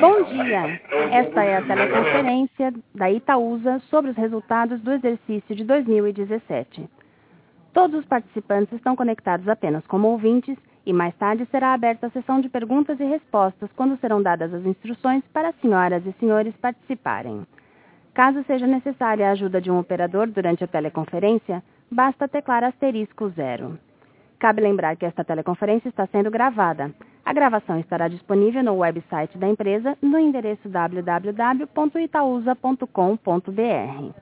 Bom dia! Esta é a teleconferência da Itaúsa sobre os resultados do exercício de 2017. Todos os participantes estão conectados apenas como ouvintes e mais tarde será aberta a sessão de perguntas e respostas quando serão dadas as instruções para as senhoras e senhores participarem. Caso seja necessária a ajuda de um operador durante a teleconferência, basta teclar asterisco zero. Cabe lembrar que esta teleconferência está sendo gravada. A gravação estará disponível no website da empresa no endereço www.itausa.com.br.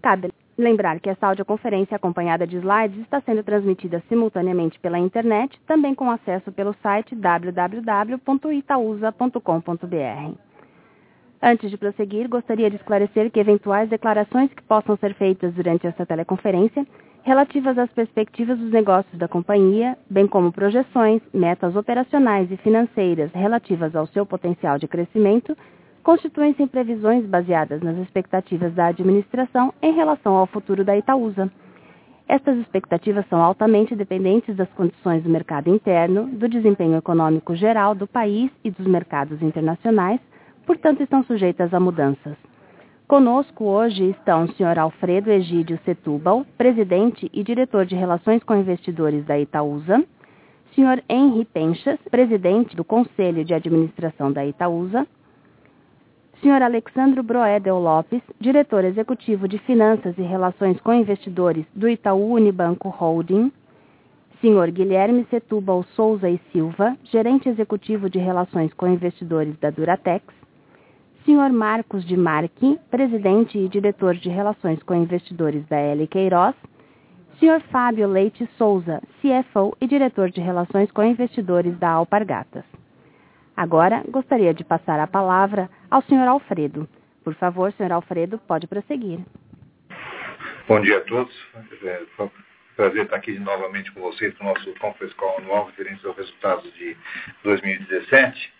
Cabe lembrar que esta audioconferência acompanhada de slides está sendo transmitida simultaneamente pela internet, também com acesso pelo site www.itausa.com.br. Antes de prosseguir, gostaria de esclarecer que eventuais declarações que possam ser feitas durante esta teleconferência relativas às perspectivas dos negócios da companhia, bem como projeções, metas operacionais e financeiras relativas ao seu potencial de crescimento, constituem-se em previsões baseadas nas expectativas da administração em relação ao futuro da Itaúsa. Estas expectativas são altamente dependentes das condições do mercado interno, do desempenho econômico geral do país e dos mercados internacionais, portanto estão sujeitas a mudanças. Conosco hoje estão o Sr. Alfredo Egídio Setúbal, presidente e diretor de Relações com Investidores da Itaúsa, Sr. Henri Penchas, presidente do Conselho de Administração da Itaúsa, Sr. Alexandro Broedel Lopes, diretor executivo de Finanças e Relações com Investidores do Itaú Unibanco Holding, Sr. Guilherme Setúbal Souza e Silva, gerente executivo de Relações com Investidores da Duratex, Sr. Marcos de Marque, presidente e diretor de Relações com Investidores da L. Queiroz, Sr. Fábio Leite Souza, CFO e diretor de Relações com Investidores da Alpargatas. Agora, gostaria de passar a palavra ao Sr. Alfredo. Por favor, Sr. Alfredo, pode prosseguir. Bom dia a todos. É um prazer estar aqui novamente com vocês no nosso Conference Call anual referente aos resultados de 2017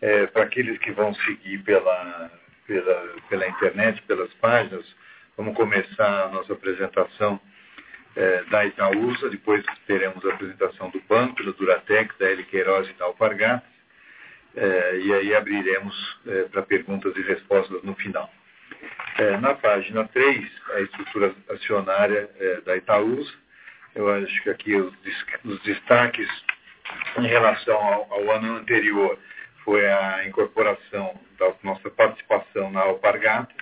é, para aqueles que vão seguir pela, pela, pela internet, pelas páginas, vamos começar a nossa apresentação é, da Itaúsa, depois teremos a apresentação do banco, da Duratex, da L. Queiroz e da Alpargatas, é, e aí abriremos é, para perguntas e respostas no final. É, na página 3, a estrutura acionária é, da Itaúsa, eu acho que aqui os destaques em relação ao, ao ano anterior foi a incorporação da nossa participação na Alpargatas,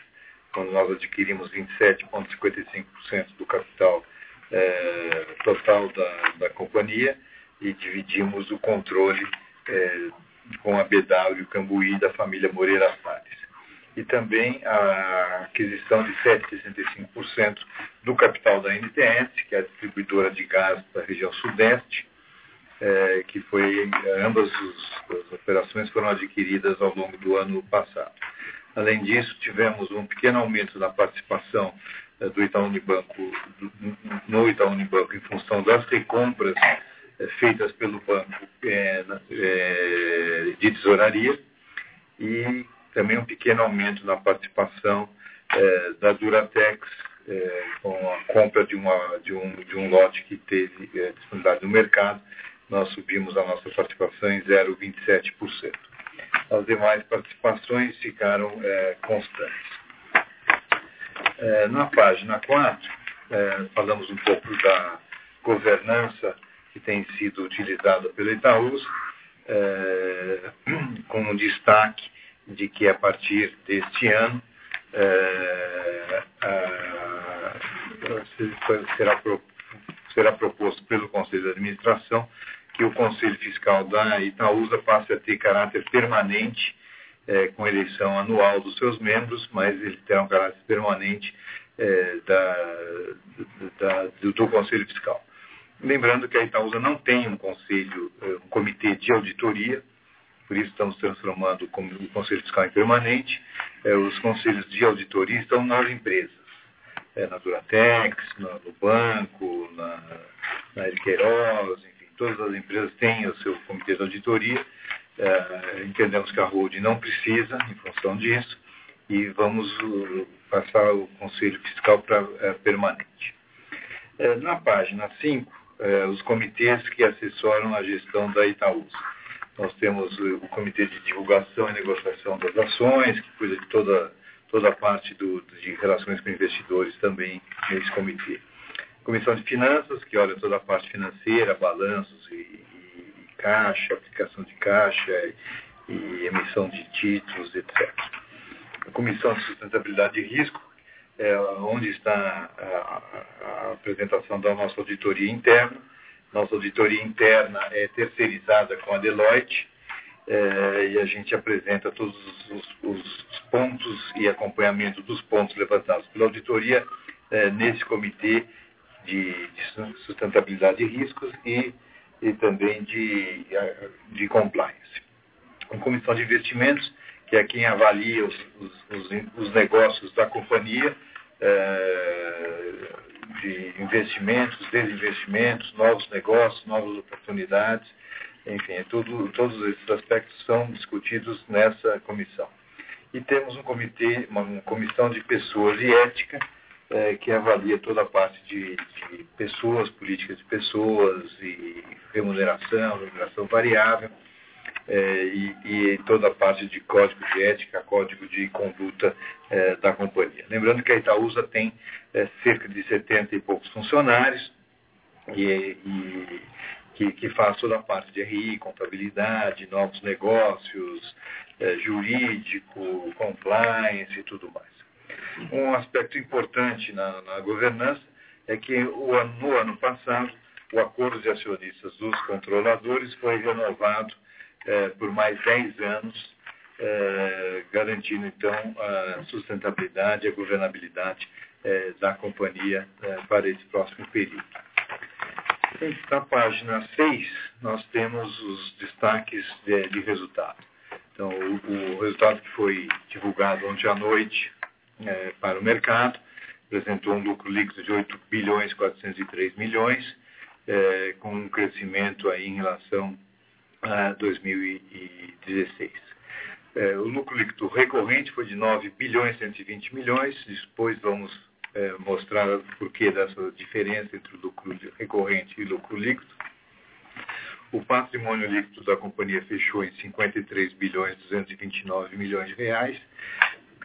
quando nós adquirimos 27,55% do capital é, total da, da, companhia e dividimos o controle é, com a BW Cambuí da família Moreira Salles. E também a aquisição de 7,65% do capital da NTS, que é a distribuidora de gás da região sudeste, é, que foi ambas os, as operações foram adquiridas ao longo do ano passado. Além disso, tivemos um pequeno aumento na participação é, do Itaú Unibanco do, no Itaú Unibanco em função das recompras é, feitas pelo banco é, é, de tesouraria e também um pequeno aumento na participação é, da Duratex com a compra de, uma, de, um, de um lote que teve disponibilidade no mercado nós subimos a nossa participação em 0,27%. As demais participações ficaram é, constantes. É, na página 4, é, falamos um pouco da governança que tem sido utilizada pela Itaúsa, é, com um destaque de que a partir deste ano é, a, será, será proposto pelo Conselho de Administração que o Conselho Fiscal da Itaúsa passe a ter caráter permanente, é, com eleição anual dos seus membros, mas ele terá um caráter permanente é, da, da, do, do, Conselho Fiscal. Lembrando que a Itaúsa não tem um conselho, é, um comitê de auditoria, por isso estamos transformando o Conselho Fiscal em permanente. É, os conselhos de auditoria estão nas empresas, na Duratex, no, banco, na, na Queiroz, todas as empresas têm o seu comitê de auditoria. É, entendemos que a holding não precisa em função disso e vamos uh, passar o conselho fiscal para é, permanente. É, na página 5, é, os comitês que assessoram a gestão da Itaúsa. nós temos o Comitê de Divulgação e Negociação das Ações, que cuida de toda, toda a parte do, de relações com investidores também nesse comitê. Comissão de Finanças, que olha toda a parte financeira, balanços e, e, e caixa, aplicação de caixa e, e emissão de títulos, etc. A Comissão de Sustentabilidade e Risco, é, onde está a, a, apresentação da nossa auditoria interna, nossa auditoria interna é terceirizada com a Deloitte é, e a gente apresenta todos os, os, pontos e acompanhamento dos pontos levantados pela auditoria é, nesse comitê de, de, sustentabilidade e riscos e, e também de, de compliance. A comissão de investimentos, que é quem avalia os, os, os negócios da companhia, é, de investimentos, desinvestimentos, novos negócios, novas oportunidades, enfim, é tudo, todos esses aspectos são discutidos nessa comissão. E temos um comitê, uma, uma comissão de pessoas e ética, é, que avalia toda a parte de, de, pessoas, políticas de pessoas e remuneração, remuneração variável, é, e, e, toda a parte de código de ética, código de conduta é, da companhia. Lembrando que a Itaúsa tem é, cerca de 70 e poucos funcionários e, e que, que, faz toda a parte de RI, contabilidade, novos negócios, é, jurídico, compliance e tudo mais. Um aspecto importante na, na governança é que o, no ano passado o acordo de acionistas dos controladores foi renovado é, por mais 10 anos, é, garantindo então a sustentabilidade e a governabilidade é, da companhia é, para esse próximo período. Na página 6, nós temos os destaques de, de resultado. Então, o, o, resultado que foi divulgado ontem à noite é, para o mercado apresentou um lucro líquido de 8 bilhões 403 milhões, é, com um crescimento aí em relação 2016. É, o lucro líquido recorrente foi de 9 bilhões 120 milhões, depois vamos mostrar o porquê dessa diferença entre o lucro recorrente e o lucro líquido. O patrimônio líquido da companhia fechou em 53 bilhões 229 milhões de reais,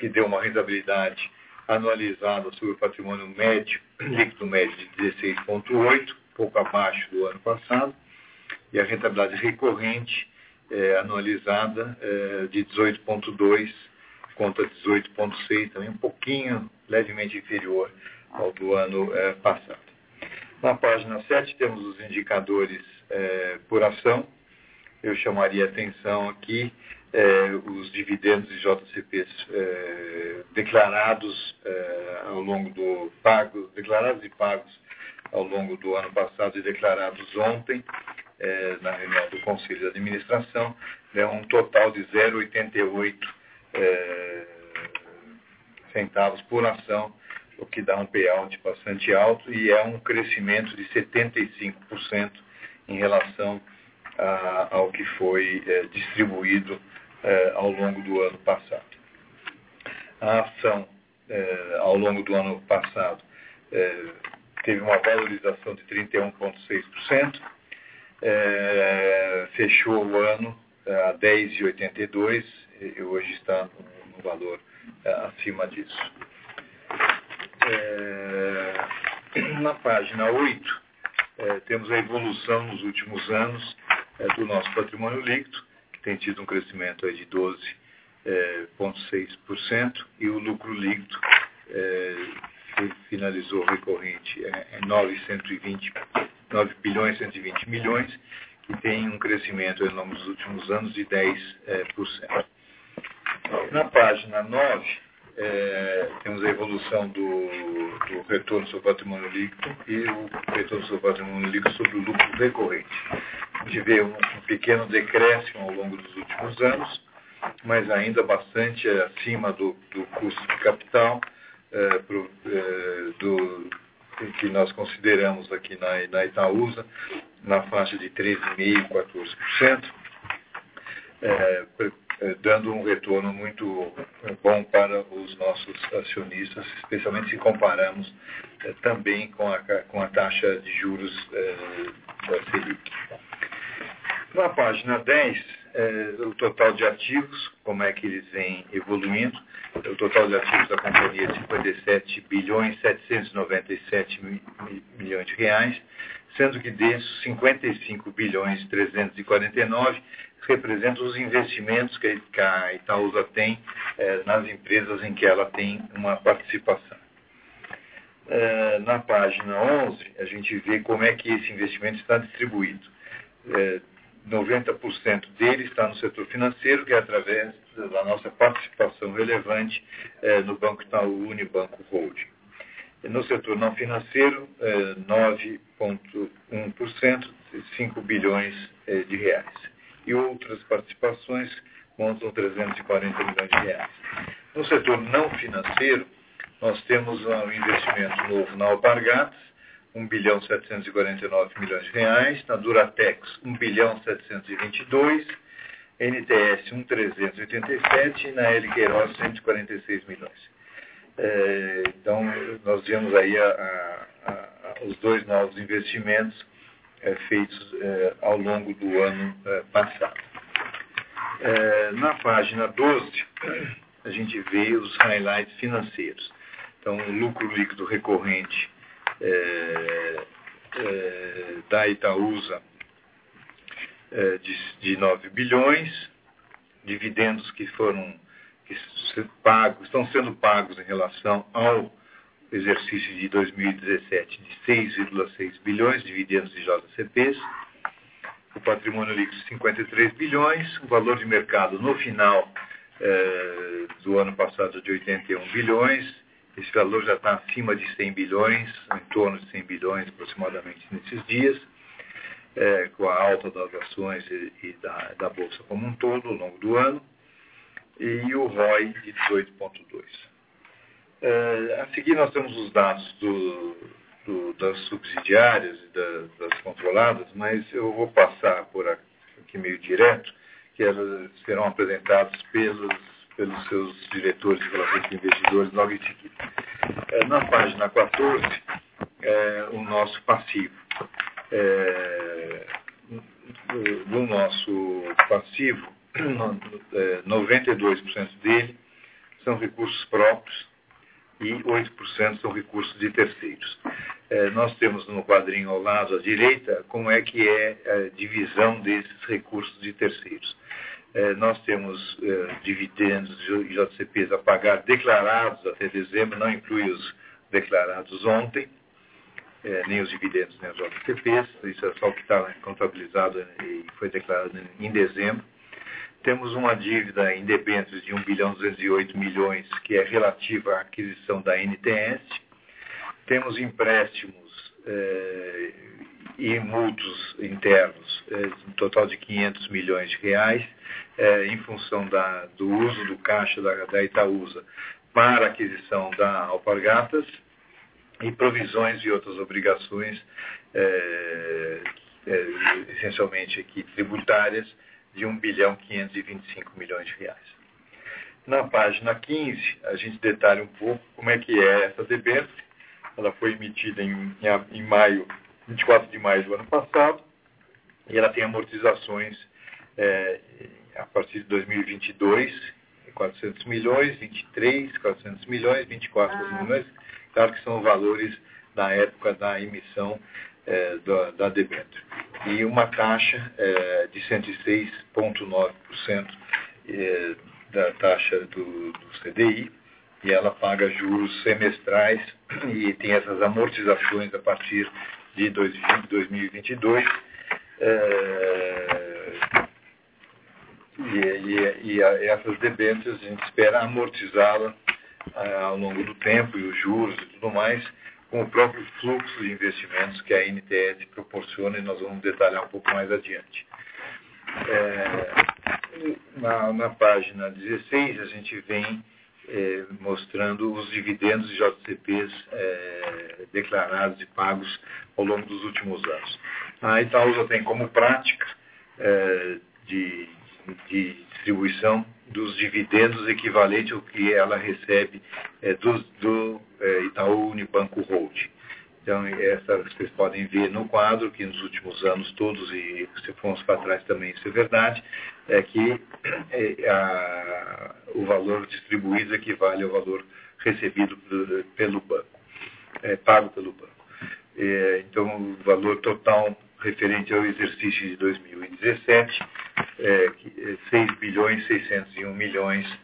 que deu uma rentabilidade anualizada sobre o patrimônio médio, líquido médio de 16,8, pouco abaixo do ano passado e a rentabilidade recorrente é, anualizada é, de 18,2 contra 18,6, também um pouquinho levemente inferior ao do ano é, passado. Na página 7 temos os indicadores é, por ação. Eu chamaria atenção aqui é, os dividendos de JCPs é, declarados ao longo do pago, declarados e pagos ao longo do ano passado e declarados ontem, na reunião do Conselho de Administração, é um total de 0,88 é, centavos por ação, o que dá um payout bastante alto e é um crescimento de 75% em relação a, ao que foi distribuído é, ao longo do ano passado. A ação é, ao longo do ano passado é, teve uma valorização de 31,6%, é, fechou o ano a 10,82 e hoje está no, no valor acima disso. Na página 8, é, temos a evolução nos últimos anos do nosso patrimônio líquido, tem tido um crescimento de 12,6%, e o lucro líquido finalizou recorrente em 920 9 bilhões 120 milhões, que tem um crescimento dos últimos anos de 10%. É, por cento. Na página 9, é, temos a evolução do, do, retorno sobre o patrimônio líquido e o retorno sobre o patrimônio líquido sobre o lucro recorrente. A gente vê um, um pequeno decréscimo ao longo dos últimos anos, mas ainda bastante acima do, do custo de capital, é, pro, é, do, que nós consideramos aqui na, na Itaúsa, na faixa de 13,5%, 14%, é, dando um retorno muito bom para os nossos acionistas, especialmente se comparamos é, também com a, com a taxa de juros da Selic. Na página 10, é, o total de ativos, como é que eles vêm evoluindo. O total de ativos da companhia é 57 bilhões 797 milhões de reais, sendo que desses 55 bilhões 349 representam os investimentos que a Itaúsa tem é, nas empresas em que ela tem uma participação. É, na página 11, a gente vê como é que esse investimento está distribuído. É, 90% dele está no setor financeiro, que é através da nossa participação relevante no Banco Itaú Unibanco Holding. No setor não financeiro, é, 9,1%, 5 bilhões de reais. E outras participações montam 340 milhões de reais. No setor não financeiro, nós temos um investimento novo na Alpargatas, 1 bilhão 749 milhões de reais, na Duratex 1 bilhão 722, NTS 1,387 e na L Queiroz 146 milhões. É, então, nós vemos aí a, a, a, os dois novos investimentos é, feitos é, ao longo do ano é, passado. É, na página 12, a gente vê os highlights financeiros. Então, o lucro líquido recorrente é, é, da Itaúsa é, de, de 9 bilhões, dividendos que foram que pagos, estão sendo pagos em relação ao exercício de 2017 de 6,6 bilhões, dividendos de JCPs, o patrimônio líquido 53 bilhões, o valor de mercado no final eh, do ano passado de 81 bilhões, esse valor já está acima de 100 bilhões, em torno de 100 bilhões aproximadamente nesses dias, é, com a alta das ações e, e da, da, Bolsa como um todo ao longo do ano, e o ROI de 18,2. É, a seguir nós temos os dados do, do, das subsidiárias e da, das controladas, mas eu vou passar por aqui meio direto, que elas serão apresentadas pelos pelos seus diretores de relações investidores logo em seguida. É, na página 14, é, o nosso passivo. Do nosso passivo, 92% é, dele são recursos próprios e 8% são recursos de terceiros. É, nós temos no quadrinho ao lado à direita como é que é a divisão desses recursos de terceiros. É, nós temos é, dividendos e JCPs a pagar declarados até dezembro, não inclui os declarados ontem, é, nem os dividendos nem os JCPs, isso é só o que está contabilizado e foi declarado em dezembro. Temos uma dívida em debêntures de 1 bilhão 208 milhões, que é relativa à aquisição da NTS. Temos empréstimos é, e multos internos, é, um total de 500 milhões de reais, é, em função da, do uso do caixa da, da Itaúsa para aquisição da Alpargatas e provisões e outras obrigações, é, é, essencialmente aqui tributárias, de 1 bilhão 525 milhões de reais. Na página 15, a gente detalha um pouco como é que é essa debênture. Ela foi emitida em, em, maio, 24 de maio do ano passado, e ela tem amortizações é, a partir de 2022, 400 milhões, 23, 400 milhões, 24 ah. milhões, claro que são valores da época da emissão é, da, da debênture. E uma taxa é, de 106,9% é, da taxa do, do CDI, e ela paga juros semestrais e tem essas amortizações a partir de 2022. É, e, e, e essas debêntures a gente espera amortizá-la uh, ao longo do tempo e os juros e tudo mais, com o próprio fluxo de investimentos que a NTS proporciona e nós vamos detalhar um pouco mais adiante. É, na, na, página 16 a gente vem é, mostrando os dividendos de JCPs é, declarados e pagos ao longo dos últimos anos. A Itaúsa tem como prática é, de de distribuição dos dividendos equivalente ao que ela recebe é, do, do é, Itaú Unibanco Hold. Então, essa, vocês podem ver no quadro que nos últimos anos todos, e se formos para trás também isso é verdade, é que é, a, o valor distribuído equivale ao valor recebido pelo banco, é, pago pelo banco. É, então, o valor total referente ao exercício de 2017 é 6 é bilhões 601 milhões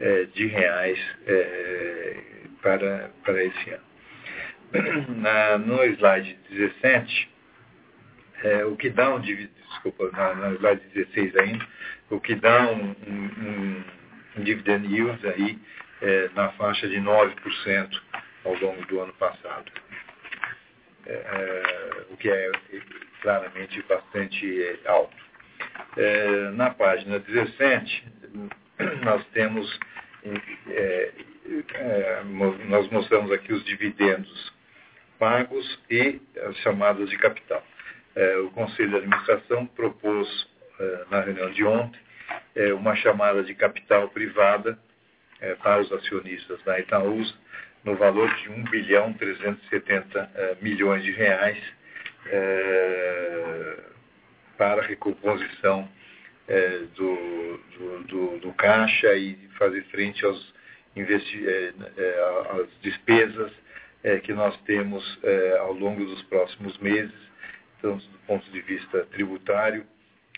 é, de reais é, para, para esse ano. Na, no slide 17, é, o que dá um desculpa, na, no slide 16 ainda, o que dá um, um, um dividend yield aí é, na faixa de 9% ao longo do ano passado. É, é, o que é claramente bastante é, alto. É, na página 17, nós temos, é, nós mostramos aqui os dividendos pagos e as chamadas de capital. É, o Conselho de Administração propôs, é, na reunião de ontem, é, uma chamada de capital privada é, para os acionistas da Itaúsa, no valor de 1 bilhão 370 é, milhões de reais, é, para a recomposição do, do, do, do, caixa e fazer frente aos às despesas é, que nós temos é, ao longo dos próximos meses, tanto do ponto de vista tributário,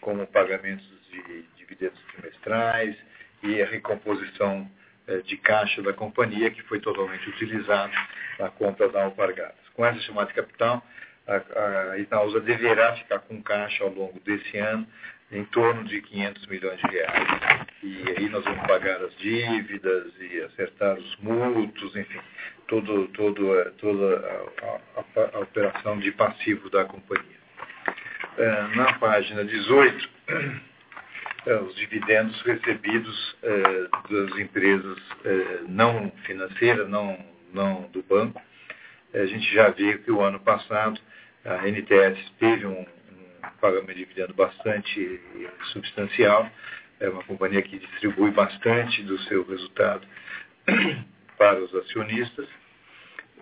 como pagamentos de dividendos trimestrais e a recomposição é, de caixa da companhia, que foi totalmente utilizado na compra da Alpargatas. Com essa chamada de capital, a, Itaúsa deverá ficar com caixa ao longo desse ano em torno de 500 milhões de reais. E aí nós vamos pagar as dívidas e acertar os multos, enfim, todo, todo, toda a, a, a operação de passivo da companhia. É, na página 18, é, os dividendos recebidos é, das empresas não financeiras, não, não do banco. A gente já viu que o ano passado a NTS teve um, um pagamento de dividendo bastante substancial. É uma companhia que distribui bastante do seu resultado para os acionistas.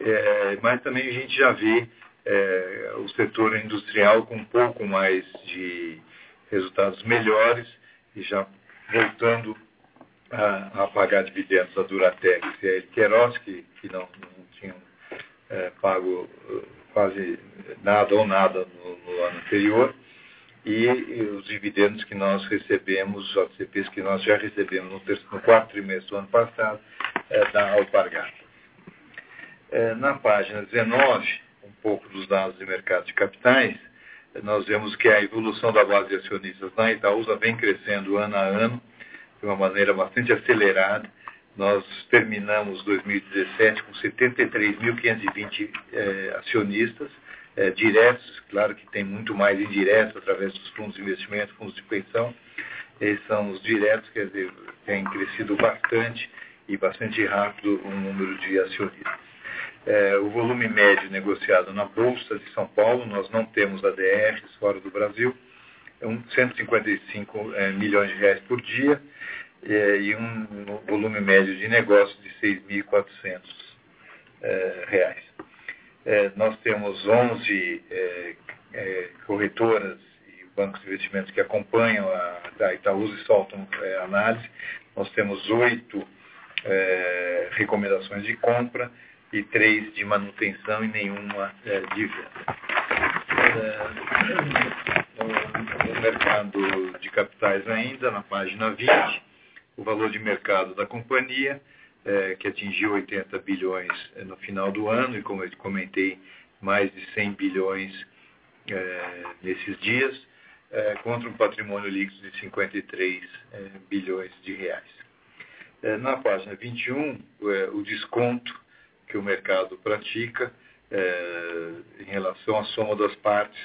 É, mas também a gente já vê é, o setor industrial com um pouco mais de resultados melhores e já voltando a, a pagar dividendos a Duratex e a Elqueros, que, que não, não é, pago uh, quase nada ou nada no, no ano anterior, e, os dividendos que nós recebemos, os OCPs que nós já recebemos no, terço, no quarto trimestre do ano passado, é, da Alpargatas. É, na página 19, um pouco dos dados de mercado de capitais, nós vemos que a evolução da base de acionistas na Itaúsa vem crescendo ano a ano, de uma maneira bastante acelerada. Nós terminamos 2017 com 73.520 é, acionistas é, diretos, claro que tem muito mais indiretos através dos fundos de investimento, fundos de pensão. Esses são os diretos, quer dizer, tem crescido bastante e bastante rápido o número de acionistas é, o volume médio negociado na Bolsa de São Paulo, nós não temos ADRs fora do Brasil, é um 155 é, milhões de reais por dia é, e um volume médio de negócio de 6.400 é, reais. É, nós temos 11 é, corretoras e bancos de investimentos que acompanham a, a Itaúsa e soltam análise. Nós temos oito recomendações de compra e três de manutenção e nenhuma é, de venda. É, no mercado de capitais ainda, na página 20, o valor de mercado da companhia, é, que atingiu 80 bilhões é, no final do ano, e como eu comentei, mais de 100 bilhões é, nesses dias, é, contra um patrimônio líquido de 53 é, bilhões de reais. na página 21, o desconto que o mercado pratica é, em relação à soma das partes.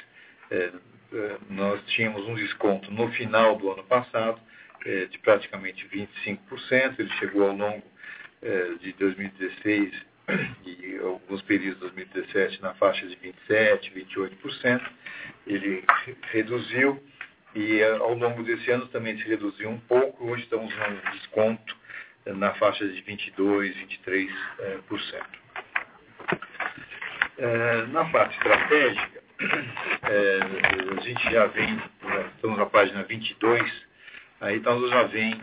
É, é nós tínhamos um desconto no final do ano passado é, de praticamente 25%, ele chegou ao longo é, de 2016 e alguns períodos de 2017 na faixa de 27%, 28%, ele reduziu e ao longo desse ano também se reduziu um pouco, hoje estamos num desconto na faixa de 22%, 23%. É, na parte estratégica, é, a gente já vem, estamos na página 22, aí então já vem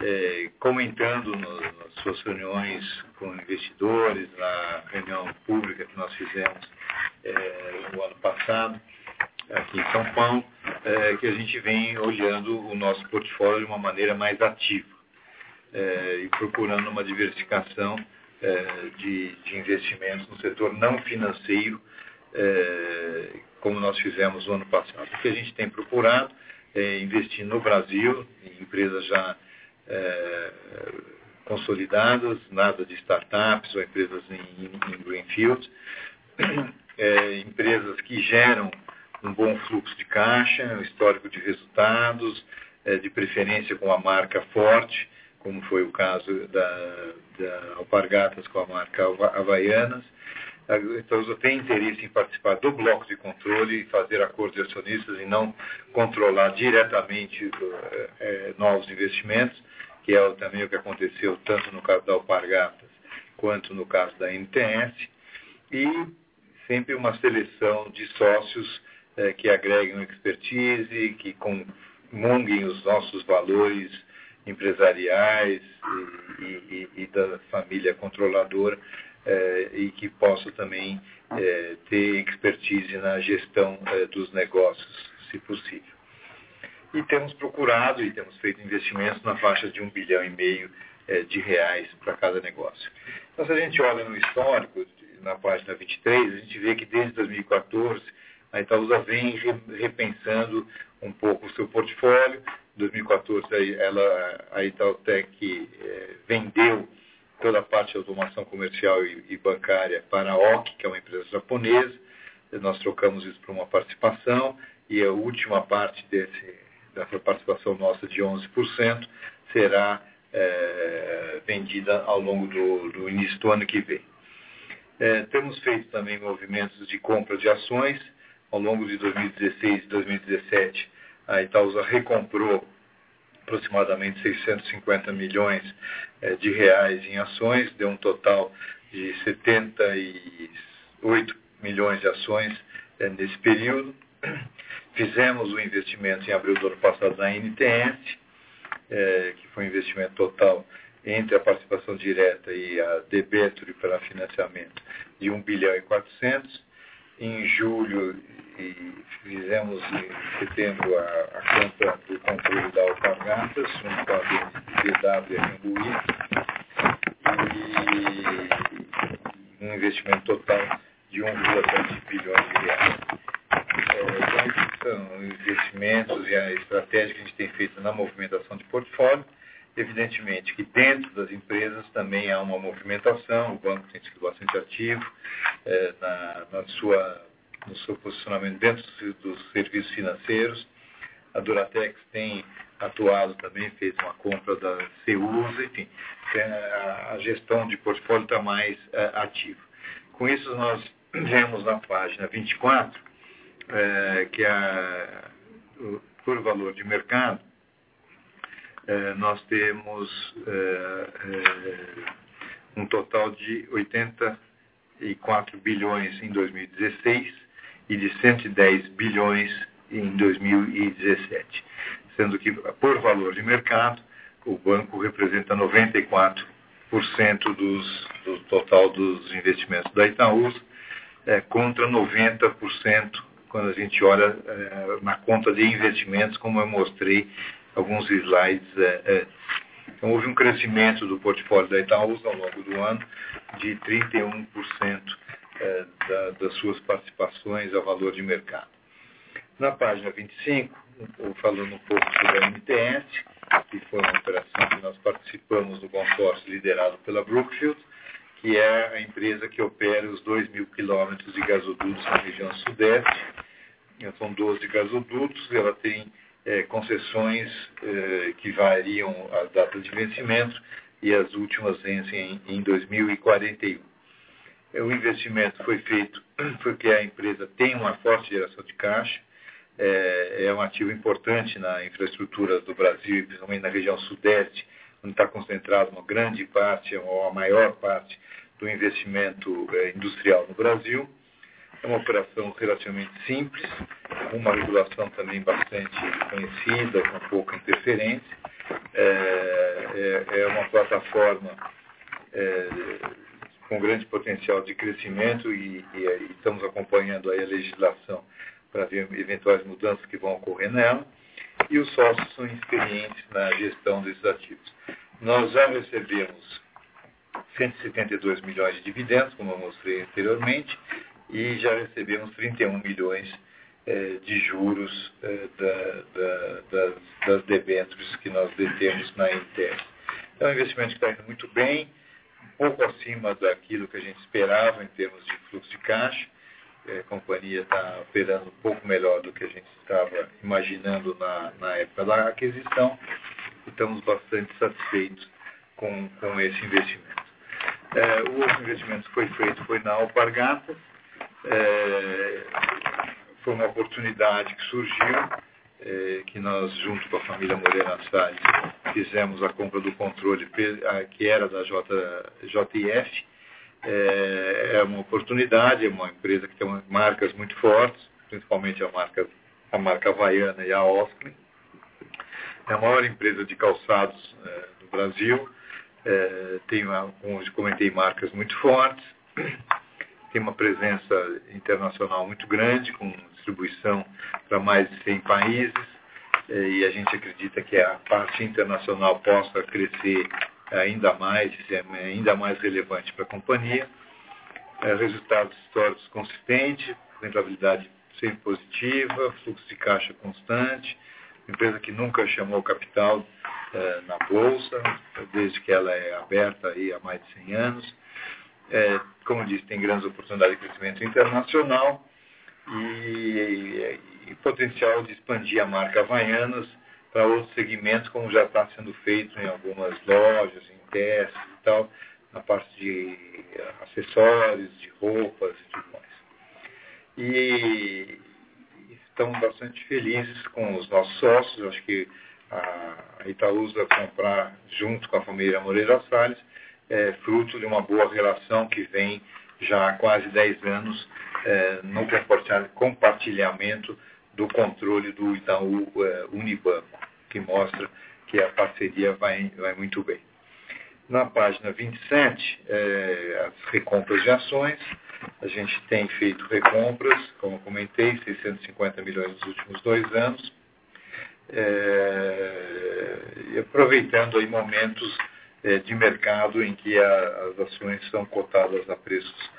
é, comentando no, nas suas reuniões com investidores, na reunião pública que nós fizemos é, no ano passado, aqui em São Paulo, é, que a gente vem olhando o nosso portfólio de uma maneira mais ativa é, e procurando uma diversificação é, de, de, investimentos no setor não financeiro, é, como nós fizemos no ano passado. O que a gente tem procurado é investir no Brasil, em empresas já é, consolidadas, nada de startups ou empresas em, em greenfield, é, empresas que geram um bom fluxo de caixa, um histórico de resultados, é, de preferência com a marca forte, como foi o caso da, da Alpargatas com a marca Havaianas. A Itaúsa tem interesse em participar do bloco de controle e fazer acordos de acionistas e não controlar diretamente é, novos investimentos, que é também o que aconteceu tanto no caso da Alpargatas quanto no caso da NTS. E sempre uma seleção de sócios é, que agreguem expertise, que comunguem os nossos valores empresariais e, e, e da família controladora é, e que possam também é, ter expertise na gestão é, dos negócios, se possível. E temos procurado e temos feito investimentos na faixa de um bilhão e meio de reais para cada negócio. Então, se a gente olha no histórico, na página 23, a gente vê que desde 2014 a Itaúsa vem repensando um pouco o seu portfólio. Em 2014, ela, a Itautec vendeu toda a parte de automação comercial e, e bancária para a OC, que é uma empresa japonesa. Nós trocamos isso para uma participação e a última parte desse, dessa participação nossa de 11% será é, vendida ao longo do, do, início do ano que vem. É, temos feito também movimentos de compra de ações. Ao longo de 2016 e 2017, a Itaúsa recomprou aproximadamente 650 milhões é, de reais em ações, deu um total de 78 milhões de ações é, nesse período. Fizemos o investimento em abril do ano passado na NTS, é, que foi um investimento total entre a participação direta e a debêture para financiamento de 1 bilhão e 400. Em julho fizemos em setembro a, a compra do controle da Alpargatas, com a BW Cambuí, e um investimento total de 1,7 bilhões de reais. É, então, são investimentos e a estratégia que a gente tem feito na movimentação de portfólio. Evidentemente que dentro das empresas também há uma movimentação, o banco tem sido bastante ativo é, na, na sua no seu posicionamento dentro dos serviços financeiros. A Duratex tem atuado também, fez uma compra da Ceusa, enfim, a gestão de portfólio está mais uh, ativa. Com isso, nós vemos na página 24, uh, que a, por valor de mercado, nós temos um total de 84 bilhões em 2016, e de 110 bilhões em 2017, sendo que, por valor de mercado, o banco representa 94% dos, do total dos investimentos da Itaúsa, é, contra 90% quando a gente olha é, na conta de investimentos, como eu mostrei alguns slides é, é. Então, houve um crescimento do portfólio da Itaúsa ao longo do ano de 31% é, da, das suas participações a valor de mercado. Na página 25, falando um pouco sobre a MTS, que foi uma operação que nós participamos do consórcio liderado pela Brookfield, que é a empresa que opera os 2 mil quilômetros de gasodutos na região sudeste. São 12 gasodutos, ela tem é, concessões é, que variam a data de vencimento e as últimas vencem em, em 2041 o investimento foi feito porque a empresa tem uma forte geração de caixa, é, é um ativo importante na infraestrutura do Brasil, principalmente na região sudeste, onde está concentrada uma grande parte, ou a maior parte, do investimento é, industrial no Brasil. É uma operação relativamente simples, uma regulação também bastante conhecida, com pouca interferência. É, é, é uma plataforma é, com grande potencial de crescimento e, e, e estamos acompanhando a legislação para ver eventuais mudanças que vão ocorrer nela. E os sócios são experientes na gestão desses ativos. Nós já recebemos 172 milhões de dividendos, como eu mostrei anteriormente, e já recebemos 31 milhões eh, de juros eh, da, da, das, das debêntures que nós detemos na Intel. É um investimento que está indo muito bem, um pouco acima daquilo que a gente esperava em termos de fluxo de caixa. Eh, a companhia está operando um pouco melhor do que a gente estava imaginando na, na época da aquisição. Estamos bastante satisfeitos com, com esse investimento. É, o outro investimento que foi feito foi na Alpargatas, é, foi uma oportunidade que surgiu, é, que nós, junto com a família Moreira Salles, fizemos a compra do controle que era da J, JIF. É, é uma oportunidade, é uma empresa que tem marcas muito fortes, principalmente a marca, a marca Havaiana e a Osklin. É a maior empresa de calçados é, do Brasil, é, tem, como comentei, marcas muito fortes tem uma presença internacional muito grande, com distribuição para mais de 100 países, eh, e a gente acredita que a parte internacional possa crescer ainda mais, ainda mais relevante para a companhia. Eh, resultados históricos consistentes, rentabilidade sempre positiva, fluxo de caixa constante, empresa que nunca chamou capital eh, na bolsa, desde que ela é aberta aí há mais de 100 anos. Como disse, tem grandes oportunidades de crescimento internacional e, e potencial de expandir a marca Havaianas para outros segmentos, como já está sendo feito em algumas lojas, em testes e tal, na parte de acessórios, de roupas e tudo mais. E estamos bastante felizes com os nossos sócios, acho que a Itaúsa comprar junto com a família Moreira Salles é, fruto de uma boa relação que vem já há quase 10 anos é, no compartilhamento do controle do Itaú é, Unibanco, que mostra que a parceria vai, vai muito bem. Na página 27, é, as recompras de ações. A gente tem feito recompras, como comentei, 650 milhões nos últimos dois anos. Aproveitando aí momentos de mercado em que a, as ações são cotadas a preços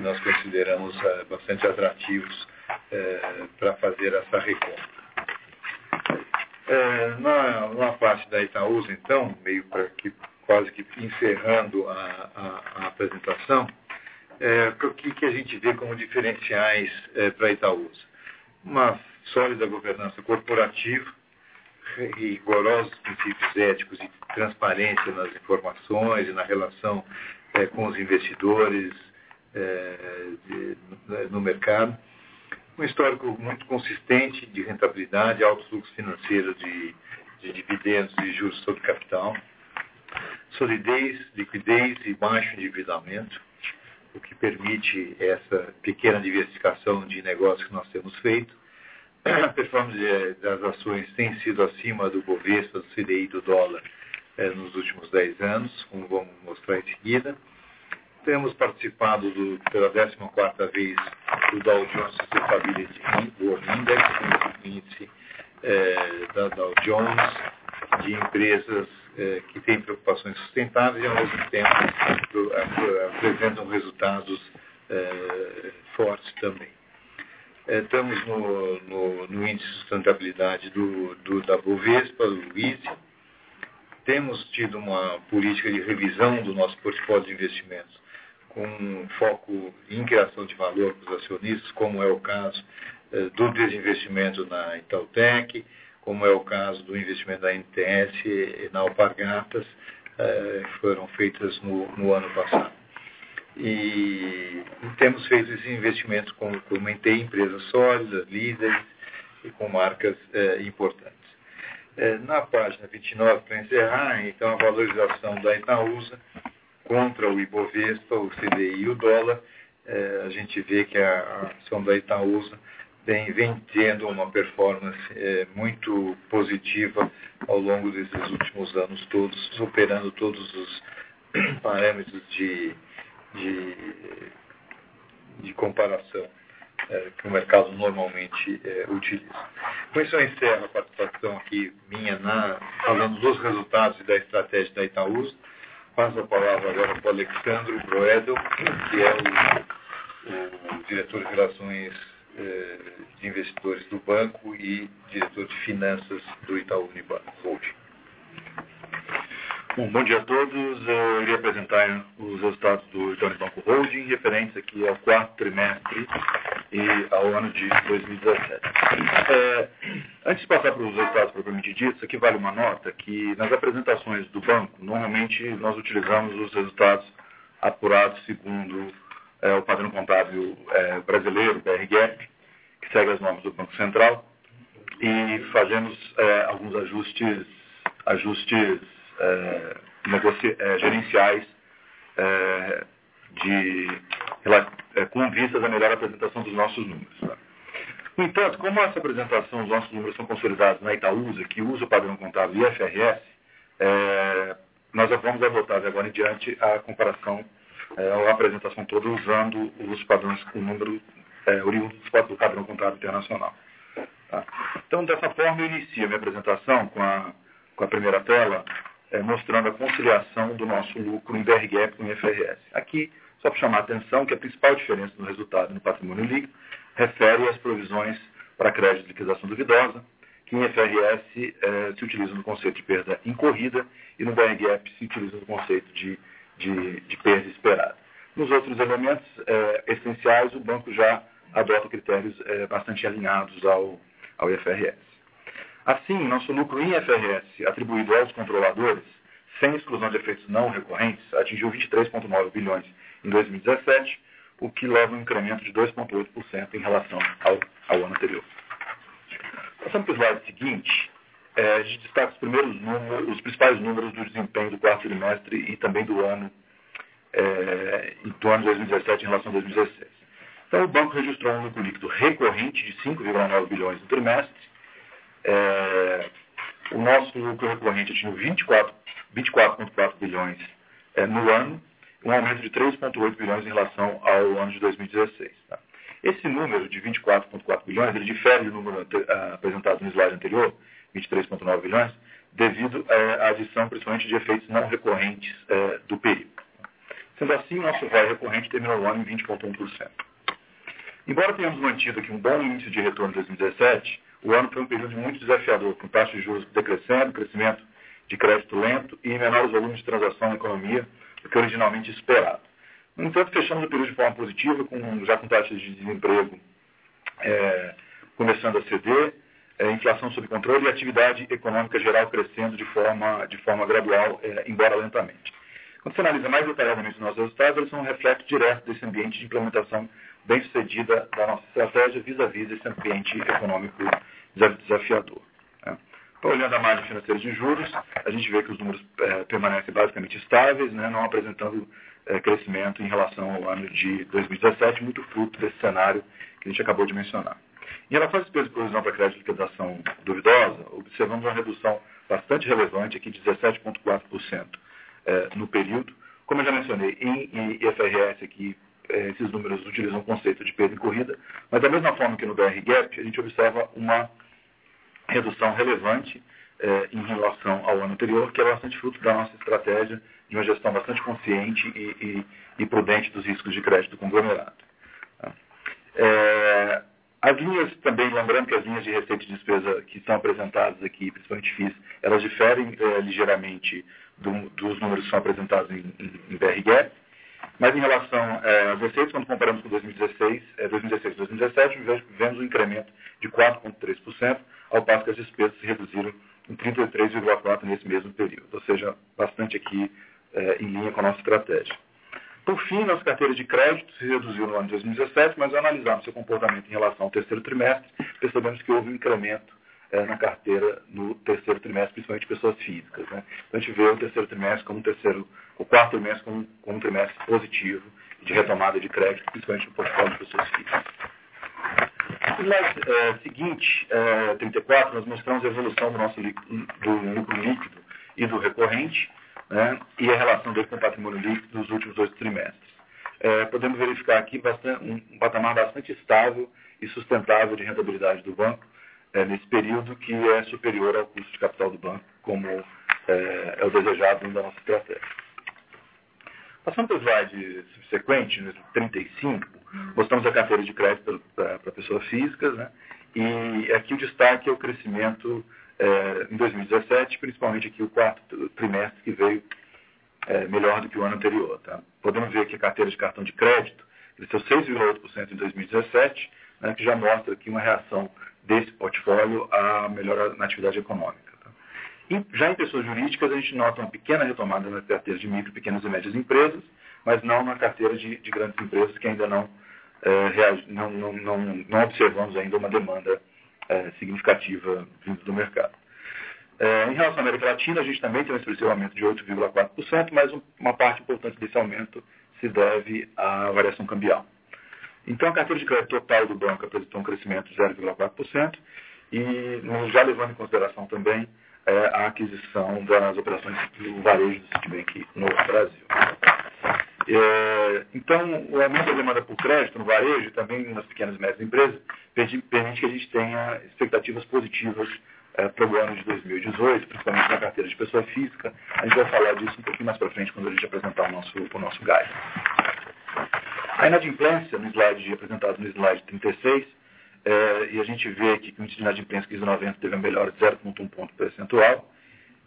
que nós consideramos é, bastante atrativos é, para fazer essa recompra. É, na, na, parte da Itaúsa, então, meio para que quase que encerrando a, a, a apresentação, é, o que, que a gente vê como diferenciais é, para a Itaúsa? Uma sólida governança corporativa, rigorosos princípios éticos e transparência nas informações e na relação é, com os investidores de, no mercado. Um histórico muito consistente de rentabilidade, alto fluxo financeiro de, de dividendos e juros sobre capital, solidez, liquidez e baixo endividamento, o que permite essa pequena diversificação de negócios que nós temos feito a performance das ações tem sido acima do Bovespa, do CDI do dólar eh, nos últimos 10 anos, como vamos mostrar em seguida. Temos participado do, pela 14ª vez do Dow Jones Sustainability World Index, um índice eh, da Dow Jones de empresas eh, que têm preocupações sustentáveis e ao mesmo tempo apresentam resultados fortes também. Estamos no, no, no, índice de sustentabilidade do, do, da Bovespa, do ISE. Temos tido uma política de revisão do nosso portfólio de investimentos com foco em criação de valor para os acionistas, como é o caso é, do desinvestimento na Itautec, como é o caso do investimento da NTS e na Alpargatas, que foram feitas no, no ano passado. E, temos feito esse investimento, como comentei, em empresas sólidas, líderes e com marcas é, importantes. Na página 29, para encerrar, então, a valorização da Itaúsa contra o Ibovespa, o CDI e o dólar é, a gente vê que a, ação da Itaúsa vem, tendo uma performance é, muito positiva ao longo desses últimos anos todos, superando todos os parâmetros de, de, de comparação é, que o mercado normalmente utiliza. Com isso eu encerro a participação aqui minha na, falando dos resultados e da estratégia da Itaúsa. Passo a palavra agora para o Alexandre Broedel, que é o, o diretor de relações eh, de investidores do banco e diretor de finanças do Itaú Unibanco. Bom, bom dia a todos. Eu iria apresentar os resultados do Itaú Banco Holding, referentes aqui ao quarto trimestre e ao ano de 2017. É, antes de passar para os resultados propriamente ditos, aqui vale uma nota que nas apresentações do banco, normalmente nós utilizamos os resultados apurados segundo é, o padrão contábil é, brasileiro, BRGAP, que segue as normas do Banco Central, e fazemos é, alguns ajustes, ajustes é, é, gerenciais é, de, com vistas à melhor apresentação dos nossos números. Tá? No entanto, como essa apresentação, os nossos números são consolidados na Itaúsa, que usa o padrão contábil IFRS, nós vamos adotar agora em diante a comparação é, a apresentação toda usando os padrões com número é, oriundos do padrão contábil internacional. Tá? Então, dessa forma, eu inicio a minha apresentação com a, com a primeira tela, é, mostrando a conciliação do nosso lucro em BRGAP com IFRS. Aqui, só para chamar a atenção que a principal diferença no resultado no patrimônio líquido refere às provisões para crédito de liquidação duvidosa, que em IFRS é, se utiliza no conceito de perda incorrida e no BRGAP se utiliza no conceito de de, de perda esperada. Nos outros elementos é, essenciais, o banco já adota critérios é, bastante alinhados ao, ao IFRS. Assim, nosso lucro em IFRS atribuído aos controladores, sem exclusão de efeitos não recorrentes, atingiu 23,9 bilhões em 2017, o que leva um incremento de 2,8% em relação ao, ao ano anterior. Passando para o slide seguinte, é, a gente destaca os primeiros números, os principais números do desempenho do quarto trimestre e também do ano, é, do ano 2017 em relação a 2016. Então, o banco registrou um lucro líquido recorrente de 5,9 bilhões no trimestre. É, o nosso lucro recorrente atingiu 24,4 24 bilhões é, no ano, um aumento de 3,8 bilhões em relação ao ano de 2016. Tá? Esse número de 24,4 bilhões ele difere do número apresentado no slide anterior, 23,9 bilhões, devido é, à adição principalmente de efeitos não recorrentes é, do período. Sendo assim, o nosso ROI recorrente terminou o ano em 20,1%. Embora tenhamos mantido aqui um bom índice de retorno em 2017, o ano foi um período muito desafiador, com taxas de juros decrescendo, crescimento de crédito lento e menores volumes de transação na economia do que originalmente esperado. No entanto, fechamos o período de forma positiva, com, já com taxas de desemprego é, começando a ceder, é, inflação sob controle e atividade econômica geral crescendo de forma, de forma gradual, é, embora lentamente. Quando se analisa mais detalhadamente os nossos resultados, eles são um reflexo direto desse ambiente de implementação bem sucedida da nossa estratégia vis-à-vis -vis esse ambiente econômico desafiador. Né? Então, olhando a margem financeira de juros, a gente vê que os números é, permanecem basicamente estáveis, né, não apresentando é, crescimento em relação ao ano de 2017, muito fruto desse cenário que a gente acabou de mencionar. Em relação às despesas de provisão para crédito de liquidação duvidosa, observamos uma redução bastante relevante, aqui de 17,4% é, no período. Como eu já mencionei, em IFRS aqui, esses números utilizam o conceito de perda em corrida, mas da mesma forma que no BR Gap, a gente observa uma redução relevante é, em relação ao ano anterior, que é bastante fruto da nossa estratégia de uma gestão bastante consciente e, e, e prudente dos riscos de crédito conglomerado. Tá? É, as linhas também, lembrando que as linhas de receita e despesa que são apresentadas aqui, principalmente FIIs, elas diferem é, ligeiramente do, dos números que são apresentados em, em, em BRGAP, mas em relação é, às receitas, quando comparamos com 2016, é, 2016 e 2017, vemos um incremento de 4,3%, ao passo que as despesas se reduziram em 33,4% nesse mesmo período, ou seja, bastante aqui é, em linha com a nossa estratégia. Por fim, nossa carteira de crédito se reduziu no ano de 2017, mas analisando seu comportamento em relação ao terceiro trimestre, percebemos que houve um incremento é, na carteira no terceiro trimestre, principalmente pessoas físicas. Né? Então a gente vê o terceiro trimestre como terceiro, o quarto trimestre como, como um trimestre positivo de retomada de crédito, principalmente no portfólio de pessoas físicas. No slide é, seguinte, é, 34, nós mostramos a evolução do nosso do lucro líquido e do recorrente, né, e a relação dele com o patrimônio líquido nos últimos dois trimestres. É, podemos verificar aqui bastante, um, um, patamar bastante estável e sustentável de rentabilidade do banco é, nesse período, que é superior ao custo de capital do banco, como é, é o desejado da nossa estratégia. Passando para o slide subsequente, no 35, mostramos a carteira de crédito para pessoas físicas, né? e aqui o destaque é o crescimento é, em 2017, principalmente aqui o quarto trimestre que veio é, melhor do que o ano anterior. Tá? Podemos ver que a carteira de cartão de crédito cresceu 6,8% em 2017, né, que já mostra aqui uma reação desse portfólio à melhora na atividade econômica. Tá? E já em pessoas jurídicas, a gente nota uma pequena retomada na carteira de micro, pequenas e médias empresas, mas não na carteira de, de grandes empresas que ainda não, é, não, não, não, não, observamos ainda uma demanda é, significativa vindo do mercado. É, em relação à América Latina, a gente também tem um expressivo aumento de 8,4%, mas uma parte importante desse aumento se deve à variação cambial. Então, a carteira de crédito total do banco apresentou um crescimento de 0,4% e já levando em consideração também é, a aquisição das operações do varejo do Citibank no Brasil. É, então, o aumento da demanda por crédito no varejo e também nas pequenas e médias empresas permite que a gente tenha expectativas positivas é, para o ano de 2018, principalmente na carteira de pessoa física. A gente vai falar disso um pouquinho mais para frente quando a gente apresentar o nosso, o nosso guide. A inadimplência, no slide apresentado no slide 36, é, e a gente vê aqui que o índice de inadimplência que 90 teve uma melhora de 0,1 ponto percentual,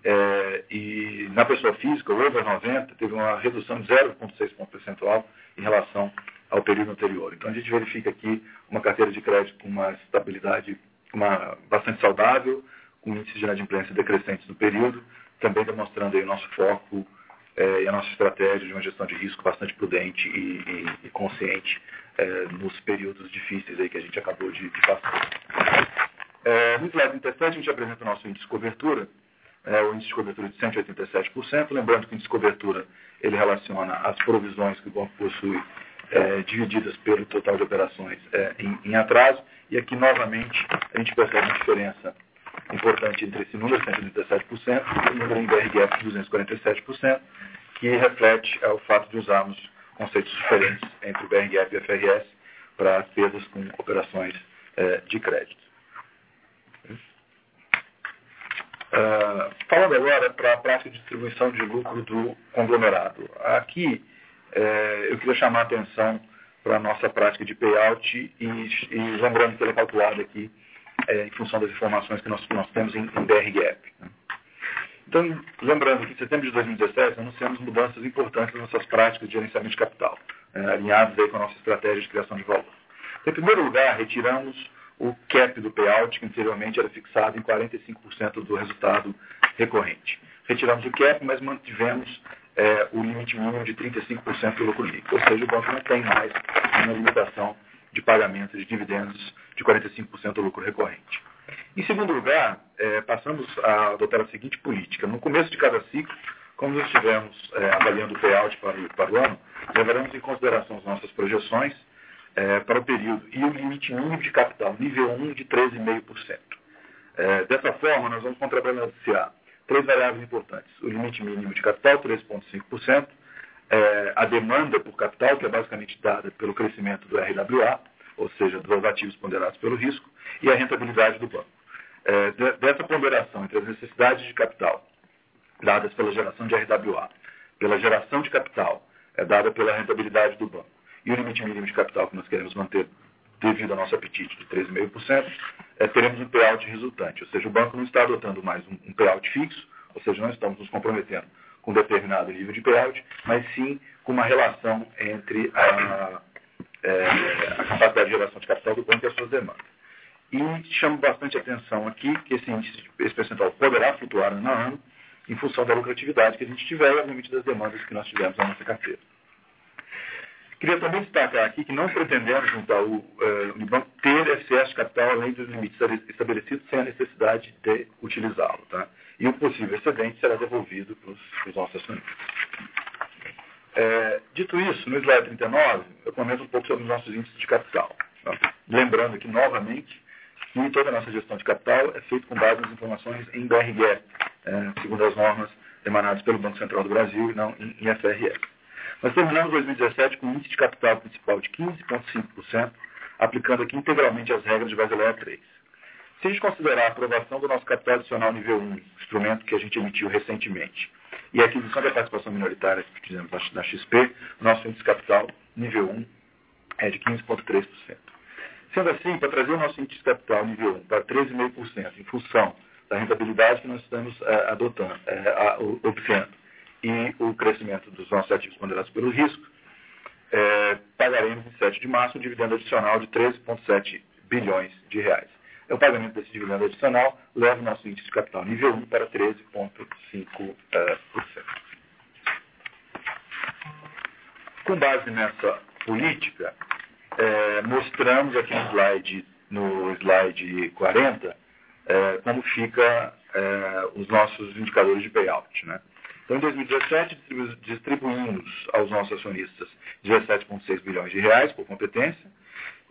é, e na pessoa física, o over 90 teve uma redução de 0,6 ponto percentual em relação ao período anterior. Então a gente verifica aqui uma carteira de crédito com uma estabilidade uma, bastante saudável, com índices de inadimplência decrescentes no período, também demonstrando aí o nosso foco é, e a nossa estratégia de uma gestão de risco bastante prudente e, e, e consciente é, nos períodos difíceis aí que a gente acabou de, de passar. É, no slide 37 a gente apresenta o nosso índice de cobertura, é, o índice de cobertura de 187%, lembrando que o índice de cobertura ele relaciona as provisões que o banco possui é, divididas pelo total de operações é, em, em, atraso, e aqui novamente a gente percebe uma diferença importante entre esse número, 187%, e o número em BRGF, 247%, que reflete é, o fato de usarmos conceitos diferentes entre o BRGF e o FRS para as com operações é, de crédito. Uh, falando agora para a prática de distribuição de lucro do conglomerado. Aqui é, eu queria chamar a atenção para a nossa prática de payout e, e lembrando que ela é calculada aqui é, em função das informações que nós, nós temos em, em BRGAP. Né? Então, lembrando que em setembro de 2017 anunciamos mudanças importantes nas nossas práticas de gerenciamento de capital, é, alinhadas aí com a nossa estratégia de criação de valor. Em primeiro lugar, retiramos o cap do payout, que anteriormente era fixado em 45% do resultado recorrente. Retiramos o cap, mas mantivemos é, o limite mínimo de 35% do lucro líquido. Ou seja, o banco não tem mais uma limitação de pagamento de dividendos de 45% do lucro recorrente. Em segundo lugar, é, passamos a adotar a seguinte política. No começo de cada ciclo, como nós estivemos é, avaliando o payout para o, para o ano, levaremos em consideração as nossas projeções é, para o período e o limite mínimo de capital, nível 1 de 13,5%. É, dessa forma, nós vamos contrabalancear três variáveis importantes. O limite mínimo de capital, 13,5%, é, a demanda por capital, que é basicamente dada pelo crescimento do RWA, ou seja, dos ativos ponderados pelo risco, e a rentabilidade do banco. É, de, dessa ponderação entre as necessidades de capital dadas pela geração de RWA, pela geração de capital é, dada pela rentabilidade do banco, e o limite mínimo de capital que nós queremos manter devido ao nosso apetite de 13,5%, é, teremos um payout resultante. Ou seja, o banco não está adotando mais um, um payout fixo, ou seja, não estamos nos comprometendo com determinado nível de payout, mas sim com uma relação entre a, é, a capacidade de geração de capital do banco e as suas demandas. E chamo bastante atenção aqui que esse índice, esse percentual poderá flutuar ano a ano em função da lucratividade que a gente tiver e, obviamente, das demandas que nós tivermos na nossa carteira. Queria também destacar aqui que não pretendemos, no Itaú Unibanco, ter excesso de capital além dos limites estabelecidos sem a necessidade de utilizá-lo. Tá? E o possível excedente será devolvido para os nossos acionistas. É, dito isso, no slide 39, eu comento um pouco sobre os nossos índices de capital. Tá? Lembrando aqui novamente que toda a nossa gestão de capital é feita com base nas informações em BRGE, é, segundo as normas emanadas pelo Banco Central do Brasil e não em, em FRS. Nós terminamos 2017 com um índice de capital principal de 15,5%, aplicando aqui integralmente as regras de Basel III. Se a gente considerar a aprovação do nosso capital adicional nível 1, instrumento que a gente emitiu recentemente, e a aquisição da participação minoritária que fizemos na XP, nosso índice capital nível 1 é de 15,3%. Sendo assim, para trazer o nosso índice capital nível 1 para 13,5%, em função da rentabilidade que nós estamos é, adotando, é, obtendo, e o crescimento dos nossos ativos ponderados pelo risco, é, pagaremos em 7 de março um dividendo adicional de 13,7 bilhões de reais. O pagamento desse dividendo adicional leva o nosso índice de capital nível 1 para 13,5%. Com base nessa política, é, mostramos aqui no slide, no slide 40 é, como fica é, os nossos indicadores de payout. Né? Então, em 2017, distribuímos aos nossos acionistas 17,6 bilhões de reais por competência,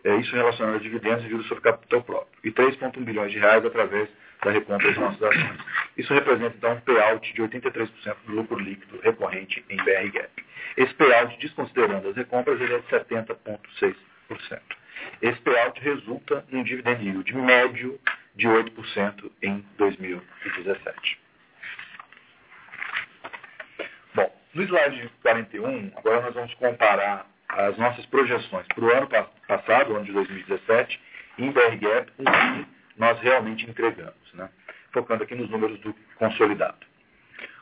é, isso relacionado a dividendos e juros sobre capital próprio, e 3,1 bilhões de reais através da recompra das nossas ações. Isso representa, então, um payout de 83% do lucro líquido recorrente em BR Esse payout, desconsiderando as recompras, ele é de 70,6%. Esse payout resulta em um dividend yield médio de 8% em 2017. Bom, no slide 41, agora nós vamos comparar as nossas projeções para o ano passado, ano de 2017, em BRGAP, o que nós realmente entregamos, né? focando aqui nos números do consolidado.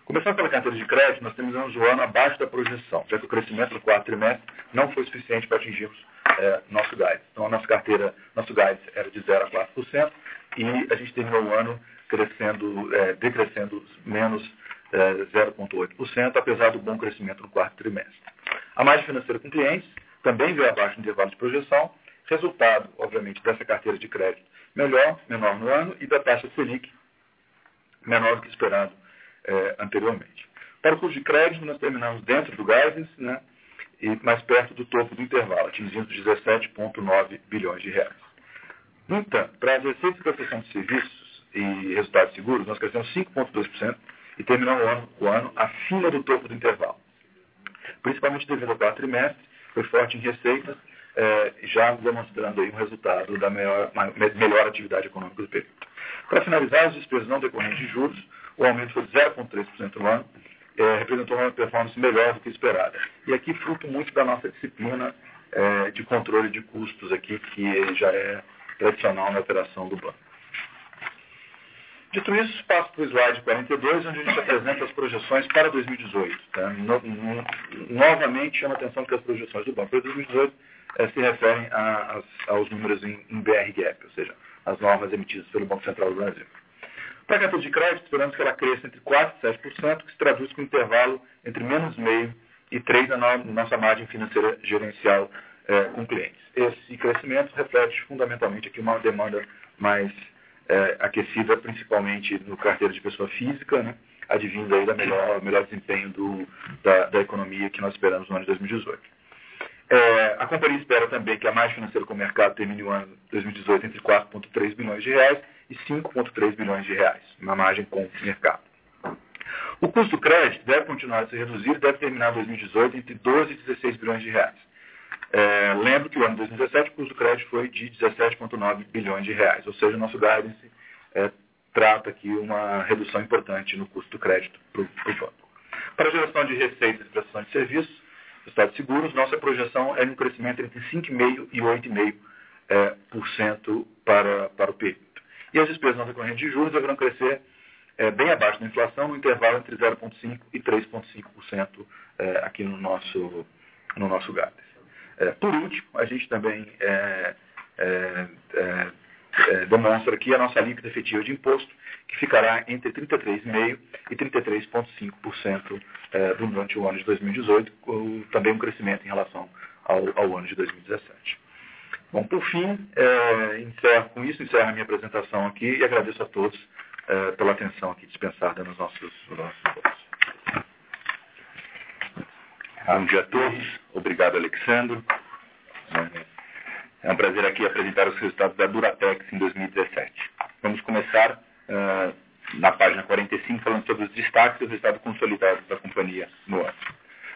Começando pela carteira de crédito, nós terminamos o ano abaixo da projeção, já que o crescimento do quarto trimestre não foi suficiente para atingirmos é, nosso guidance. Então, a nossa carteira, nosso guidance era de 0 a 4%, e a gente terminou o ano crescendo, é, decrescendo menos 0,8%, apesar do bom crescimento no quarto trimestre. A margem financeira com clientes também veio abaixo do intervalo de projeção, resultado, obviamente, dessa carteira de crédito melhor, menor no ano, e da taxa Selic menor do que esperado é, anteriormente. Para o custo de crédito, nós terminamos dentro do guidance, né, e mais perto do topo do intervalo, atingindo 17,9 bilhões de reais. No entanto, para as receitas de prestação de serviços e resultados seguros, nós crescemos 5,2% e terminamos o ano, o ano acima do topo do intervalo. Principalmente devido ao quarto trimestre, foi forte em receitas, eh, já demonstrando aí um resultado da melhor, melhor atividade econômica do período. Para finalizar, as despesas não decorrentes de juros, o aumento foi de 0,3% no ano, eh, representou uma performance melhor do que esperada. E aqui fruto muito da nossa disciplina eh, de controle de custos aqui, que já é tradicional na operação do banco. Dito isso, passo para o slide 42, onde a gente apresenta as projeções para 2018. Tá? No, no, novamente, chama a atenção que as projeções do banco para 2018 eh, se referem a, a, aos números em, em BRGAP, ou seja, as normas emitidas pelo Banco Central do Brasil. Para a carteira de crédito, esperamos que ela cresça entre 4% e 7%, que se traduz com um intervalo entre menos meio e 3% na nossa margem financeira gerencial é, com clientes. Esse crescimento reflete fundamentalmente aqui uma demanda mais é, aquecida, principalmente no carteira de pessoa física, né, advindo aí melhor, melhor desempenho do, da, da, economia que nós esperamos no ano de 2018. É, a companhia espera também que a margem financeira com o mercado termine o ano 2018 entre 4,3 bilhões de reais e 5,3 bilhões de reais, uma margem com o mercado. O custo crédito deve continuar a se reduzir e deve terminar 2018 entre 12 e 16 bilhões de reais. É, lembro que o ano de 2017 o custo do crédito foi de 17,9 bilhões de reais, ou seja, o nosso guidance é, trata aqui uma redução importante no custo do crédito para o banco. Para a geração de receitas e prestação de serviços, Estados seguros, nossa projeção é um crescimento entre 5,5% e 8,5% é, para, para o período. E as despesas não decorrentes de juros deverão crescer é, bem abaixo da inflação, no intervalo entre 0,5% e 3,5% é, aqui no nosso, no nosso guidance. É, por último, a gente também é, é, é, demonstra aqui a nossa alíquota efetiva de imposto, que ficará entre 33,5% e 33,5% durante o ano de 2018, com também um crescimento em relação ao, ao ano de 2017. Bom, por fim, encerro, com isso encerro a minha apresentação aqui e agradeço a todos pela atenção aqui dispensada nos nossos, nos nossos Bom dia a todos. Obrigado, Alexandre. É um prazer aqui apresentar os resultados da Duratex em 2017. Vamos começar uh, na página 45 falando sobre os destaques os resultados consolidados da companhia no ano.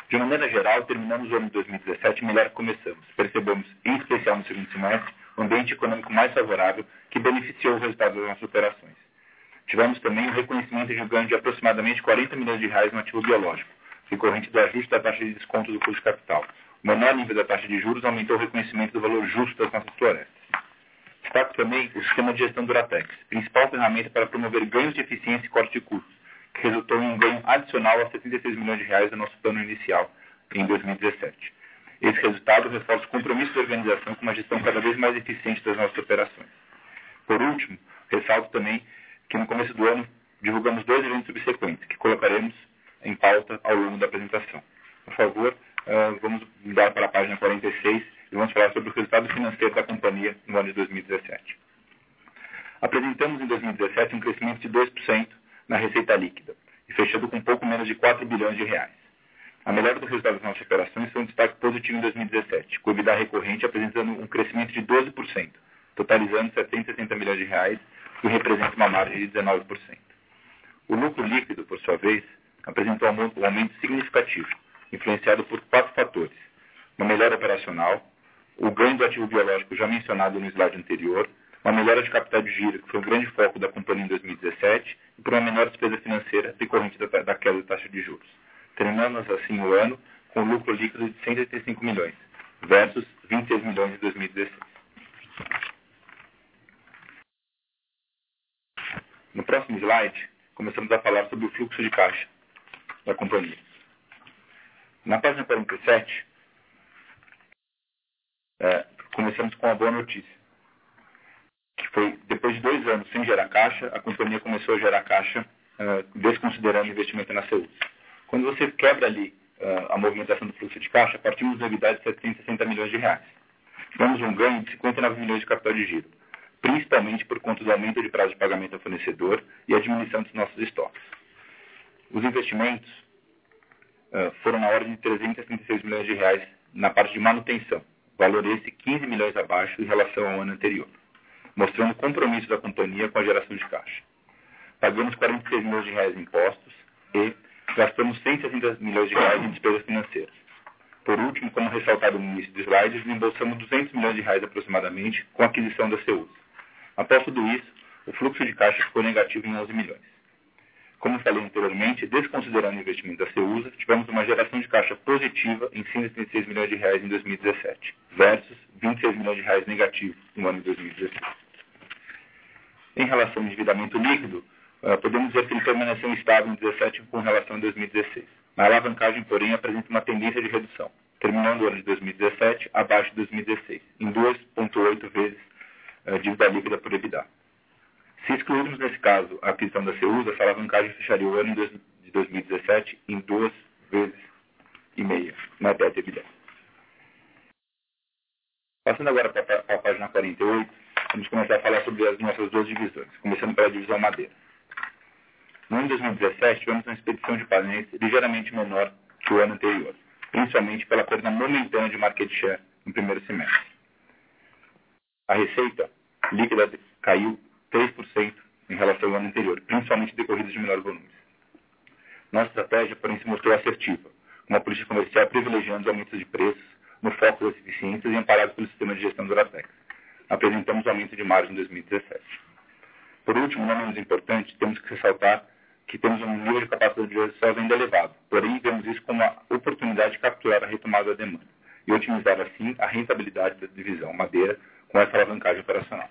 De maneira geral, terminamos o ano de 2017 melhor que começamos. Percebemos, em especial no segundo semestre, um ambiente econômico mais favorável que beneficiou o resultado das nossas operações. Tivemos também o reconhecimento de um ganho de aproximadamente 40 milhões de reais no ativo biológico, decorrente do ajuste da taxa de desconto do custo de capital. O menor nível da taxa de juros aumentou o reconhecimento do valor justo das nossas florestas. Destaco também o sistema de gestão Duratex, principal ferramenta para promover ganhos de eficiência e corte de custos, que resultou em um ganho adicional a 76 milhões de reais do nosso plano inicial em 2017. Esse resultado reforça o compromisso da organização com uma gestão cada vez mais eficiente das nossas operações. Por último, ressalto também que no começo do ano divulgamos dois eventos subsequentes, que colocaremos em pauta ao longo da apresentação. Por favor, uh, vamos mudar para a página 46 e vamos falar sobre o resultado financeiro da companhia no ano de 2017. Apresentamos em 2017 um crescimento de 2% na receita líquida, e fechando com pouco menos de 4 bilhões de reais. A melhora do resultado das nossas operações foi um destaque positivo em 2017, com o EBITDA recorrente apresentando um crescimento de 12%, totalizando 760 milhões de reais, que representa uma margem de 19%. O lucro líquido, por sua vez, apresentou um aumento significativo, influenciado por quatro fatores. Uma melhora operacional, o ganho do ativo biológico já mencionado no slide anterior, uma melhora de capital de giro, que foi um grande foco da companhia em 2017, e por uma menor despesa financeira decorrente da, da queda da taxa de juros. Terminamos assim o ano com um lucro líquido de 185 milhões, versus 26 milhões em 2016. No próximo slide, começamos a falar sobre o fluxo de caixa da companhia. Na página 47, é, começamos com a boa notícia, que foi, depois de dois anos sem gerar caixa, a companhia começou a gerar caixa, é, desconsiderando investimento na saúde. Quando você quebra ali é, a movimentação do fluxo de caixa, partimos de novidade de 760 milhões de reais. Tivemos um ganho de 59 milhões de capital de giro, principalmente por conta do aumento de prazo de pagamento ao fornecedor e a diminuição dos nossos estoques. Os investimentos uh, foram na ordem de 336 milhões de reais na parte de manutenção, valor esse 15 milhões abaixo em relação ao ano anterior, mostrando o compromisso da companhia com a geração de caixa. Pagamos 46 milhões de reais em impostos e gastamos 160 milhões de reais em despesas financeiras. Por último, como ressaltado no início do slide, reembolsamos 200 milhões de reais aproximadamente com a aquisição da CEUS. Após tudo isso, o fluxo de caixa ficou negativo em 11 milhões. Como falei anteriormente, desconsiderando o investimento da CEUSA, tivemos uma geração de caixa positiva em 136 milhões de reais em 2017, versus 26 milhões de reais negativo no ano de 2016. Em relação ao endividamento líquido, uh, podemos dizer que ele permaneceu estável em 2017 com relação a 2016. A alavancagem, porém, apresenta uma tendência de redução, terminando o ano de 2017 abaixo de 2016, em 2,8 vezes uh, dívida líquida por EBITDA. Se excluirmos, nesse caso, a aquisição da CEUSA, essa alavancagem fecharia o ano de 2017 em duas vezes e meia na debt EBITDA. Passando agora para a página 48, vamos começar a falar sobre as nossas duas divisões, começando pela divisão madeira. No ano de 2017, tivemos uma expedição de painéis ligeiramente menor que o ano anterior, principalmente pela perda momentânea de market share no primeiro semestre. A receita líquida caiu 3% em relação ao ano anterior, principalmente decorridos de menores volumes. Nossa estratégia, porém, se mostrou assertiva, com uma política comercial privilegiando os aumentos de preços no foco das eficiências e amparado pelo sistema de gestão do Duratex. Apresentamos aumento de margem em 2017. Por último, não menos importante, temos que ressaltar que temos um nível de capacidade de geração ainda elevado, porém vemos isso como uma oportunidade de capturar a retomada da demanda e otimizar assim a rentabilidade da divisão madeira com essa alavancagem operacional.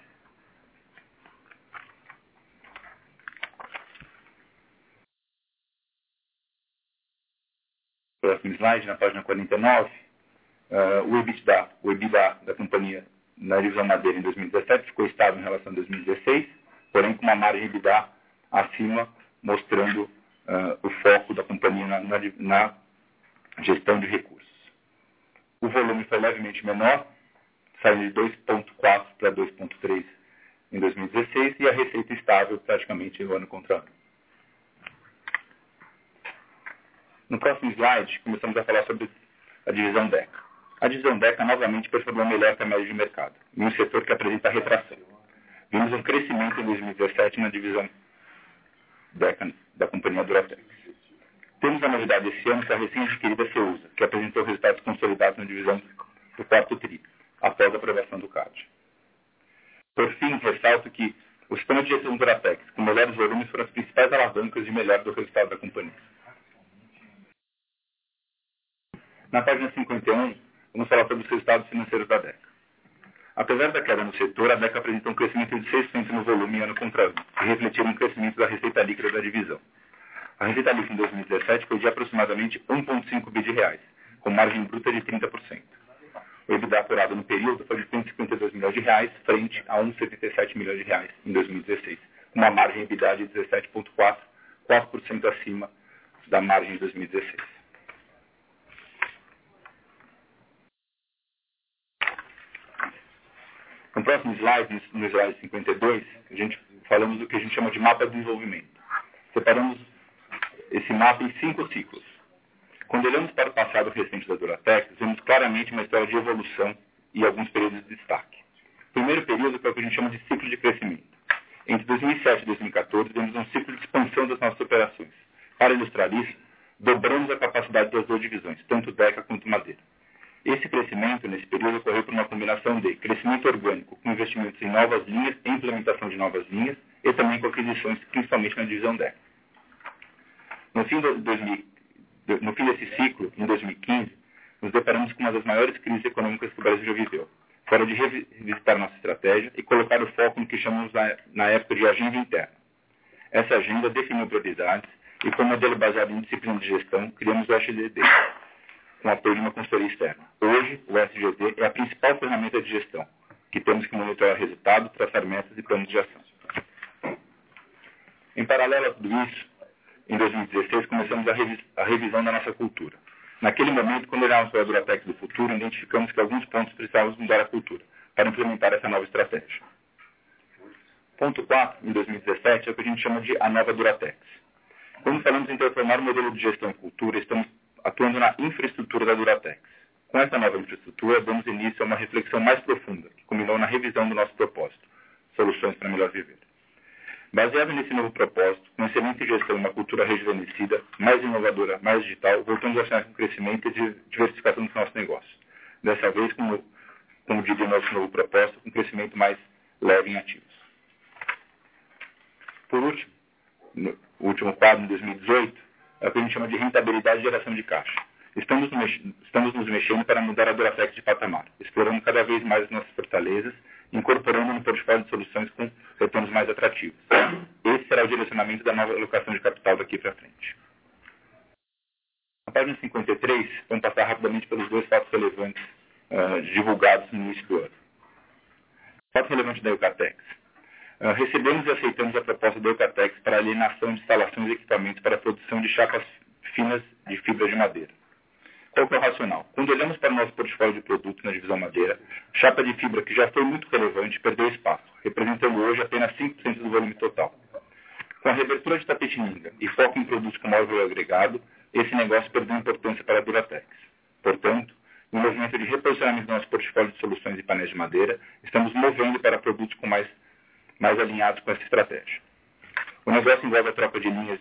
Próximo slide, na página 49, uh, eh, o EBITDA, o EBITDA da companhia na divisão madeira em 2017 ficou estável em relação a 2016, porém com uma margem EBITDA acima, mostrando uh, o foco da companhia na, na, na gestão de recursos. O volume foi levemente menor, saiu de 2,4 para 2,3 em 2016 e a receita estável praticamente ano contra ano. No próximo slide, começamos a falar sobre a divisão DECA. A divisão DECA novamente performou melhor que a média de mercado, em um setor que apresenta retração. Vimos um crescimento em 2017 na divisão DECA da companhia Duratex. Temos a novidade esse ano que a recém-adquirida Ceusa, que apresentou resultados consolidados na divisão do quarto TRI, após a aprovação do CAD. Por fim, ressalto que o sistema de gestão Duratex, com melhores volumes, foram as principais alavancas de melhor do resultado da companhia. Na página 51, vamos falar sobre os resultados financeiros da DECA. Apesar da queda no setor, a DECA apresentou um crescimento de 6% no volume ano contra ano, que refletiram um crescimento da receita líquida da divisão. A receita líquida em 2017 foi de aproximadamente 1,5 bi de reais, com margem bruta de 30%. O EBITDA apurado no período foi de 152 milhões de reais, frente a 1,77 milhões de reais em 2016, com uma margem EBITDA de 17,4%, 4% acima da margem de 2016. No próximo slide, no slide 52, a gente falamos do que a gente chama de mapa de desenvolvimento. Separamos esse mapa em cinco ciclos. Quando olhamos para o passado recente da Duratex, vemos claramente uma história de evolução e alguns períodos de destaque. O primeiro período foi o que a gente chama de ciclo de crescimento. Entre 2007 e 2014, vemos um ciclo de expansão das nossas operações. Para ilustrar isso, dobramos a capacidade das duas divisões, tanto DECA quanto Madeira. Esse crescimento, nesse período, ocorreu por uma combinação de crescimento orgânico, com investimentos em novas linhas, implementação de novas linhas, e também com aquisições, principalmente na divisão DEC. No fim, 2000, no fim desse ciclo, em 2015, nos deparamos com uma das maiores crises econômicas que o Brasil já viveu. Fora de revisitar nossa estratégia e colocar o foco no que chamamos na, época de agenda interna. Essa agenda definiu prioridades e, como modelo baseado em disciplina de gestão, criamos o HDD, com apoio de uma consultoria externa. Hoje, o SGD é a principal ferramenta de gestão, que temos que monitorar resultados, traçar metas e planos de ação. Em paralelo a tudo isso, em 2016, começamos a, a revisão da nossa cultura. Naquele momento, quando olhávamos para a Duratex do futuro, identificamos que alguns pontos precisávamos mudar a cultura para implementar essa nova estratégia. Ponto 4, em 2017, é o que a gente chama de a nova Duratex. Quando falamos em transformar o modelo de gestão em cultura, estamos atuando na infraestrutura da Duratex. Com essa nova infraestrutura, damos início a uma reflexão mais profunda, que culminou na revisão do nosso propósito, Soluções para Melhor Viver. Baseado nesse novo propósito, com excelente gestão e uma cultura rejuvenescida, mais inovadora, mais digital, voltamos a sonhar com crescimento e diversificação dos nossos negócios. Dessa vez, como, como diria nosso novo propósito, com crescimento mais leve em ativos. Por último, no último quadro, em 2018, é o que a gente chama de rentabilidade e geração de caixa. Estamos, estamos nos mexendo para mudar a Duratex de patamar, explorando cada vez mais as nossas fortalezas, incorporando no portfólio de soluções com retornos mais atrativos. Esse será o direcionamento da nova alocação de capital daqui para frente. Na página 53, vamos passar rapidamente pelos dois fatos relevantes uh, divulgados no início do ano. Fato relevante da Eucatex. Ah, recebemos e aceitamos a proposta do Eucatex para alienação de instalações e equipamentos para a produção de chapas finas de fibra de madeira. Qual é o racional? Quando olhamos para o nosso portfólio de produtos na divisão madeira, chapa de fibra que já foi muito relevante perdeu espaço, representando hoje apenas 5% do volume total. Com a reabertura de Tapetininga e foco em produtos com maior valor agregado, esse negócio perdeu importância para a Duratex. Portanto, no movimento de reposicionamento do nosso portfólio de soluções e painéis de madeira, estamos movendo para produtos com mais mais alinhados com essa estratégia. O negócio envolve a troca de linhas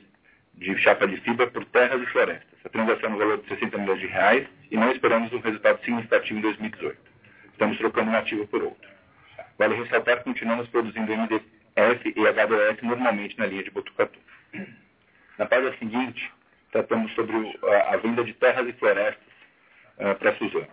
de chapa de fibra por terras e florestas. A transação no valor de 60 milhões de reais e não esperamos um resultado significativo em 2018. Estamos trocando um ativo por outro. Vale ressaltar que continuamos produzindo MDF e HDF normalmente na linha de Botucatu. Na página seguinte, tratamos sobre a, venda de terras e florestas para a Suzano.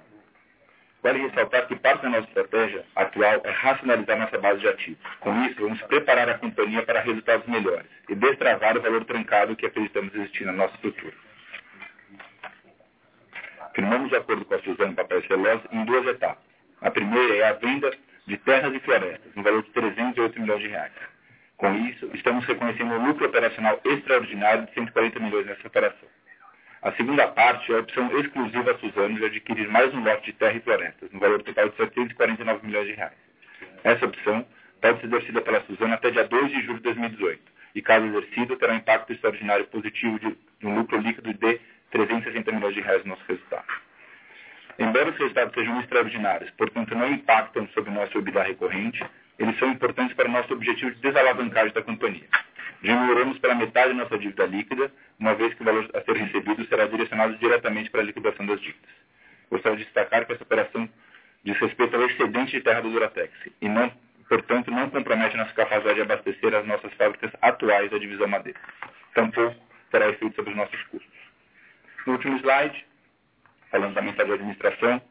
Vale ressaltar que parte da nossa estratégia atual é racionalizar nossa base de ativos. Com isso, vamos preparar a companhia para resultados melhores e destravar o valor trancado que acreditamos existir na nossa estrutura. Firmamos o acordo com a Suzano Papel Celulose em duas etapas. A primeira é a venda de terras e florestas, no valor de 308 milhões de reais. Com isso, estamos reconhecendo um lucro operacional extraordinário de 140 milhões nessa operação. A segunda parte é a opção exclusiva a Suzano de adquirir mais um lote de terra e florestas, no valor total de 749 milhões de reais. Essa opção pode ser exercida pela Suzano até dia 2 de julho de 2018, e caso exercido, terá impacto extraordinário positivo de, de um lucro líquido de 360 milhões de reais no nosso resultado. embora os resultados sejam extraordinários, portanto não impactam sobre nosso EBITDA recorrente, eles são importantes para o nosso objetivo de desalavancagem da companhia. Diminuiremos pela metade nossa dívida líquida, uma vez que o valor a ser recebido será direcionado diretamente para a liquidação das dívidas. Gostaria de destacar que essa operação diz respeito ao excedente de terra do Duratex e, não, portanto, não compromete nossa capacidade de abastecer as nossas fábricas atuais da divisão madeira. Tampouco terá efeito sobre os nossos custos. No último slide, falando da metade da administração,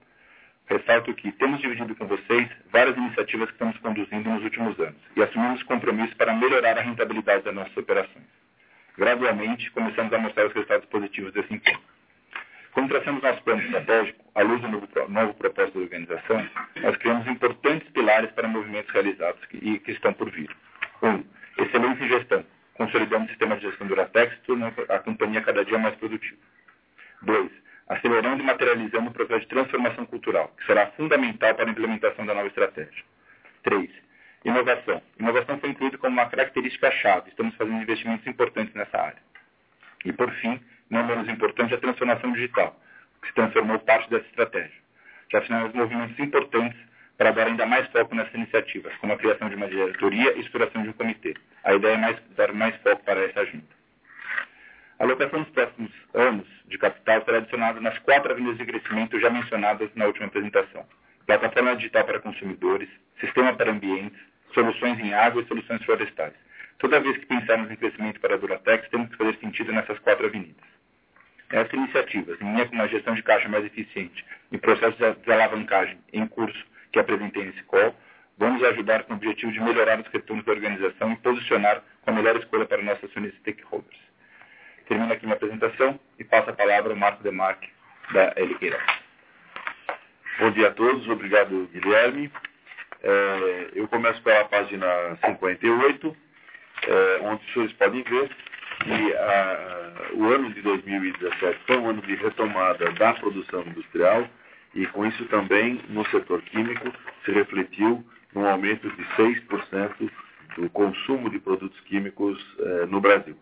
ressalto que temos dividido com vocês várias iniciativas que estamos conduzindo nos últimos anos e assumimos compromissos para melhorar a rentabilidade das nossas operações. Gradualmente, começamos a mostrar os resultados positivos desse empenho. Quando traçamos nosso plano estratégico, à luz do novo, novo propósito da organização, nós criamos importantes pilares para movimentos realizados e que estão por vir. Um, excelência em gestão, consolidando o sistema de gestão Duratex, tornando a companhia cada dia mais produtiva. Dois, acelerando e materializando o processo de transformação cultural, que será fundamental para a implementação da nova estratégia. 3. Inovação. Inovação foi incluída como uma característica-chave. Estamos fazendo investimentos importantes nessa área. E, por fim, não menos importante, a transformação digital, que se transformou parte dessa estratégia. Já fizemos movimentos importantes para dar ainda mais foco nessas iniciativas, como a criação de uma diretoria e a estruturação de um comitê. A ideia é mais, dar mais foco para essa agenda. A alocação nos próximos anos de capital será adicionada nas quatro avenidas de crescimento já mencionadas na última apresentação. Plataforma digital para consumidores, sistema para ambientes, soluções em água e soluções florestais. Toda vez que pensarmos em crescimento para a Duratex, temos que fazer sentido nessas quatro avenidas. Essas iniciativas, em linha com uma gestão de caixa mais eficiente e processo de alavancagem em curso que apresentei nesse call, vão nos ajudar com o objetivo de melhorar os retornos da organização e posicionar com a melhor escolha para nossos acionistas stakeholders. Termino aqui minha apresentação e passo a palavra ao Marco Demarque, da Eliqueira. Bom dia a todos, obrigado Guilherme. É, eu começo pela página 58, é, onde os senhores podem ver que a, o ano de 2017 foi um ano de retomada da produção industrial e com isso também no setor químico se refletiu num aumento de 6% do consumo de produtos químicos é, no Brasil.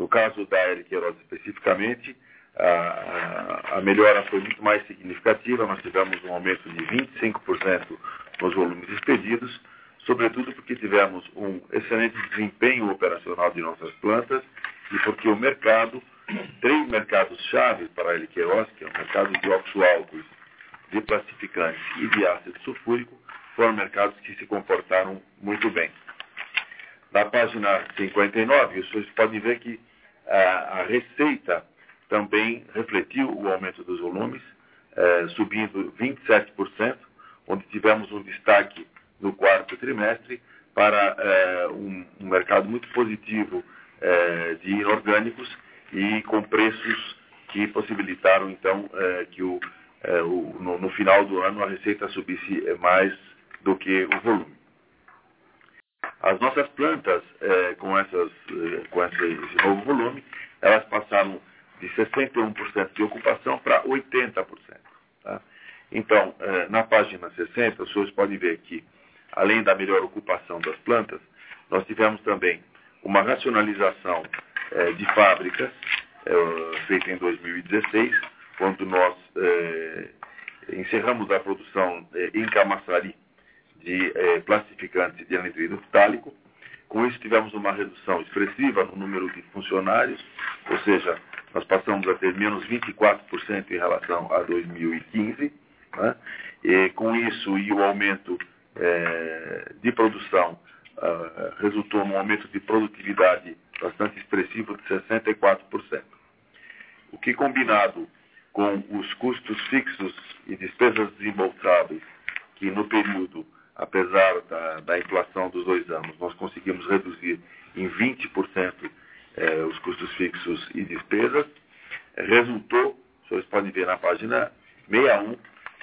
No caso da L. Especificamente, a, a, melhora foi muito mais significativa, nós tivemos um aumento de 25% nos volumes expedidos, sobretudo porque tivemos um excelente desempenho operacional de nossas plantas e porque o mercado, três mercados-chave para a L. Queiroz, que é o mercado de oxo-álcools, de plastificantes e de ácido sulfúrico, foram mercados que se comportaram muito bem. Na página 59, vocês podem ver que a, a receita também refletiu o aumento dos volumes, eh, subindo 27%, onde tivemos um destaque no quarto trimestre para eh, um, um, mercado muito positivo de inorgânicos e com preços que possibilitaram, então, que o, o, no, no, final do ano a receita subisse mais do que o volume. As nossas plantas, é, com, essas, é, com esse, novo volume, elas passaram de 61% de ocupação para 80%. Tá? Então, é, na página 60, os senhores podem ver que, além da melhor ocupação das plantas, nós tivemos também uma racionalização de fábricas feita em 2016, quando nós encerramos a produção em Camaçari de plastificantes de anidrido ftálico. Com isso, tivemos uma redução expressiva no número de funcionários, ou seja, nós passamos a ter menos 24% em relação a 2015. Né? E, com isso e o aumento eh, de produção, uh, resultou num aumento de produtividade bastante expressivo de 64%. O que, combinado com os custos fixos e despesas desembolsáveis, que no período apesar da, da inflação dos dois anos, nós conseguimos reduzir em 20% eh, os custos fixos e despesas, resultou, vocês podem ver na página 61,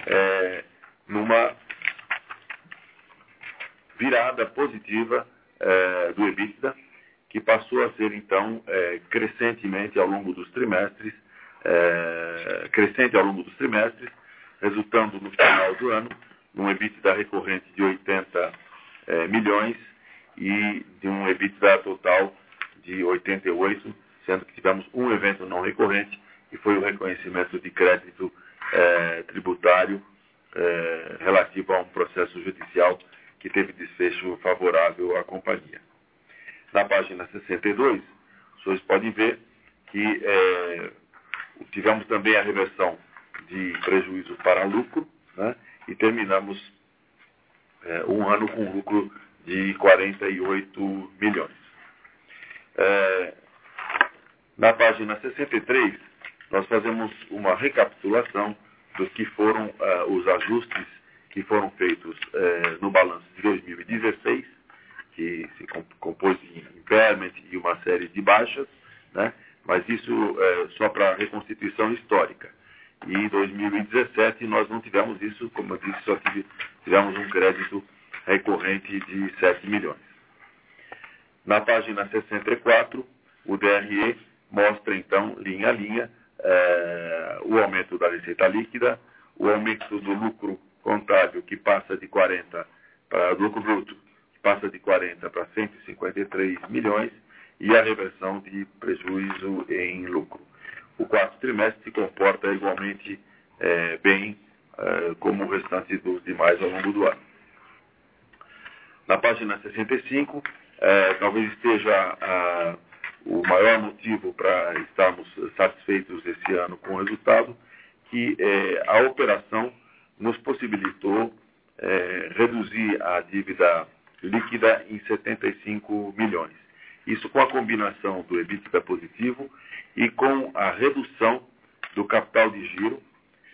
eh, numa virada positiva eh, do EBITDA, que passou a ser então crescentemente ao longo dos trimestres, crescente ao longo dos trimestres, resultando no final do ano um EBITDA recorrente de 80 é, milhões e de um EBITDA total de 88, sendo que tivemos um evento não recorrente, que foi o reconhecimento de crédito é, tributário é, relativo a um processo judicial que teve desfecho favorável à companhia. Na página 62, os senhores podem ver que é, tivemos também a reversão de prejuízo para lucro né, e terminamos é, um ano com lucro de 48 milhões. É, na página 63, nós fazemos uma recapitulação dos que foram uh, os ajustes que foram feitos uh, no balanço de 2016, que se compôs de impairment e uma série de baixas, né? mas isso uh, só para reconstituição histórica. E em 2017 nós não tivemos isso, como eu disse, só tivemos um crédito recorrente de 7 milhões. Na página 64, o DRE mostra então, linha a linha, é, o aumento da receita líquida, o aumento do lucro contábil que passa de 40 para lucro bruto, que passa de 40 para 153 milhões e a reversão de prejuízo em lucro. O quarto trimestre se comporta igualmente é, bem é, como o restante dos demais ao longo do ano. Na página 65, é, talvez esteja a, o maior motivo para estarmos satisfeitos esse ano com o resultado, que é, a operação nos possibilitou é, reduzir a dívida líquida em 75 milhões. Isso com a combinação do EBITDA positivo e com a redução do capital de giro,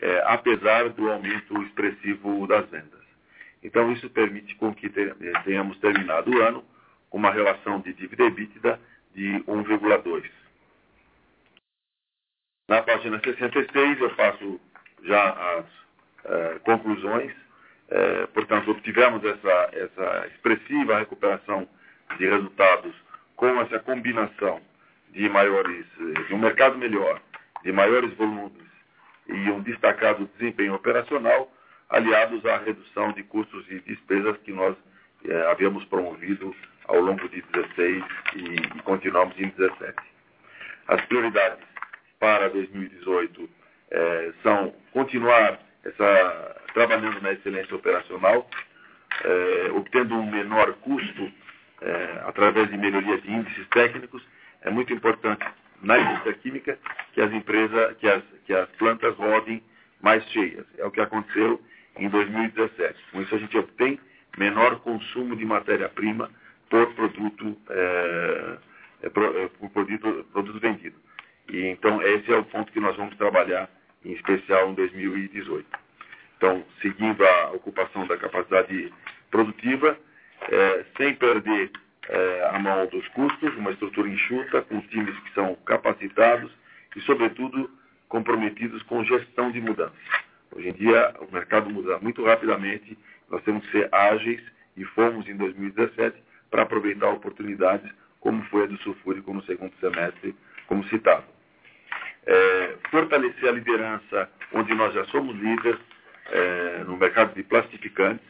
é, apesar do aumento expressivo das vendas. Então, isso permite com que tenhamos terminado o ano com uma relação de dívida EBITDA de 1,2. Na página 66 eu passo já as eh, conclusões. Eh, portanto, obtivemos essa, essa expressiva recuperação de resultados com essa combinação de maiores, eh, de um mercado melhor, de maiores volumes e um destacado desempenho operacional, aliados à redução de custos e despesas que nós havíamos promovido ao longo de 16 e, e continuamos em 17. As prioridades para 2018 eh, são continuar essa, trabalhando na excelência operacional, eh, obtendo um menor custo eh, através de melhoria de índices técnicos. É muito importante na indústria química que as empresas, que as, que as plantas rodem mais cheias. É o que aconteceu em 2017. Com isso a gente obtém menor consumo de matéria-prima por produto, é, é, é, por produto, produto vendido. E, então, esse é o ponto que nós vamos trabalhar, em especial em 2018. Então, seguindo a ocupação da capacidade produtiva, é, sem perder é, a mão dos custos, uma estrutura enxuta, com times que são capacitados e, sobretudo, comprometidos com gestão de mudança. Hoje em dia, o mercado muda muito rapidamente, nós temos que ser ágeis e fomos em 2017 para aproveitar oportunidades, como foi a do sulfúrico no segundo semestre, como citado. É, fortalecer a liderança onde nós já somos líderes é, no mercado de plastificantes,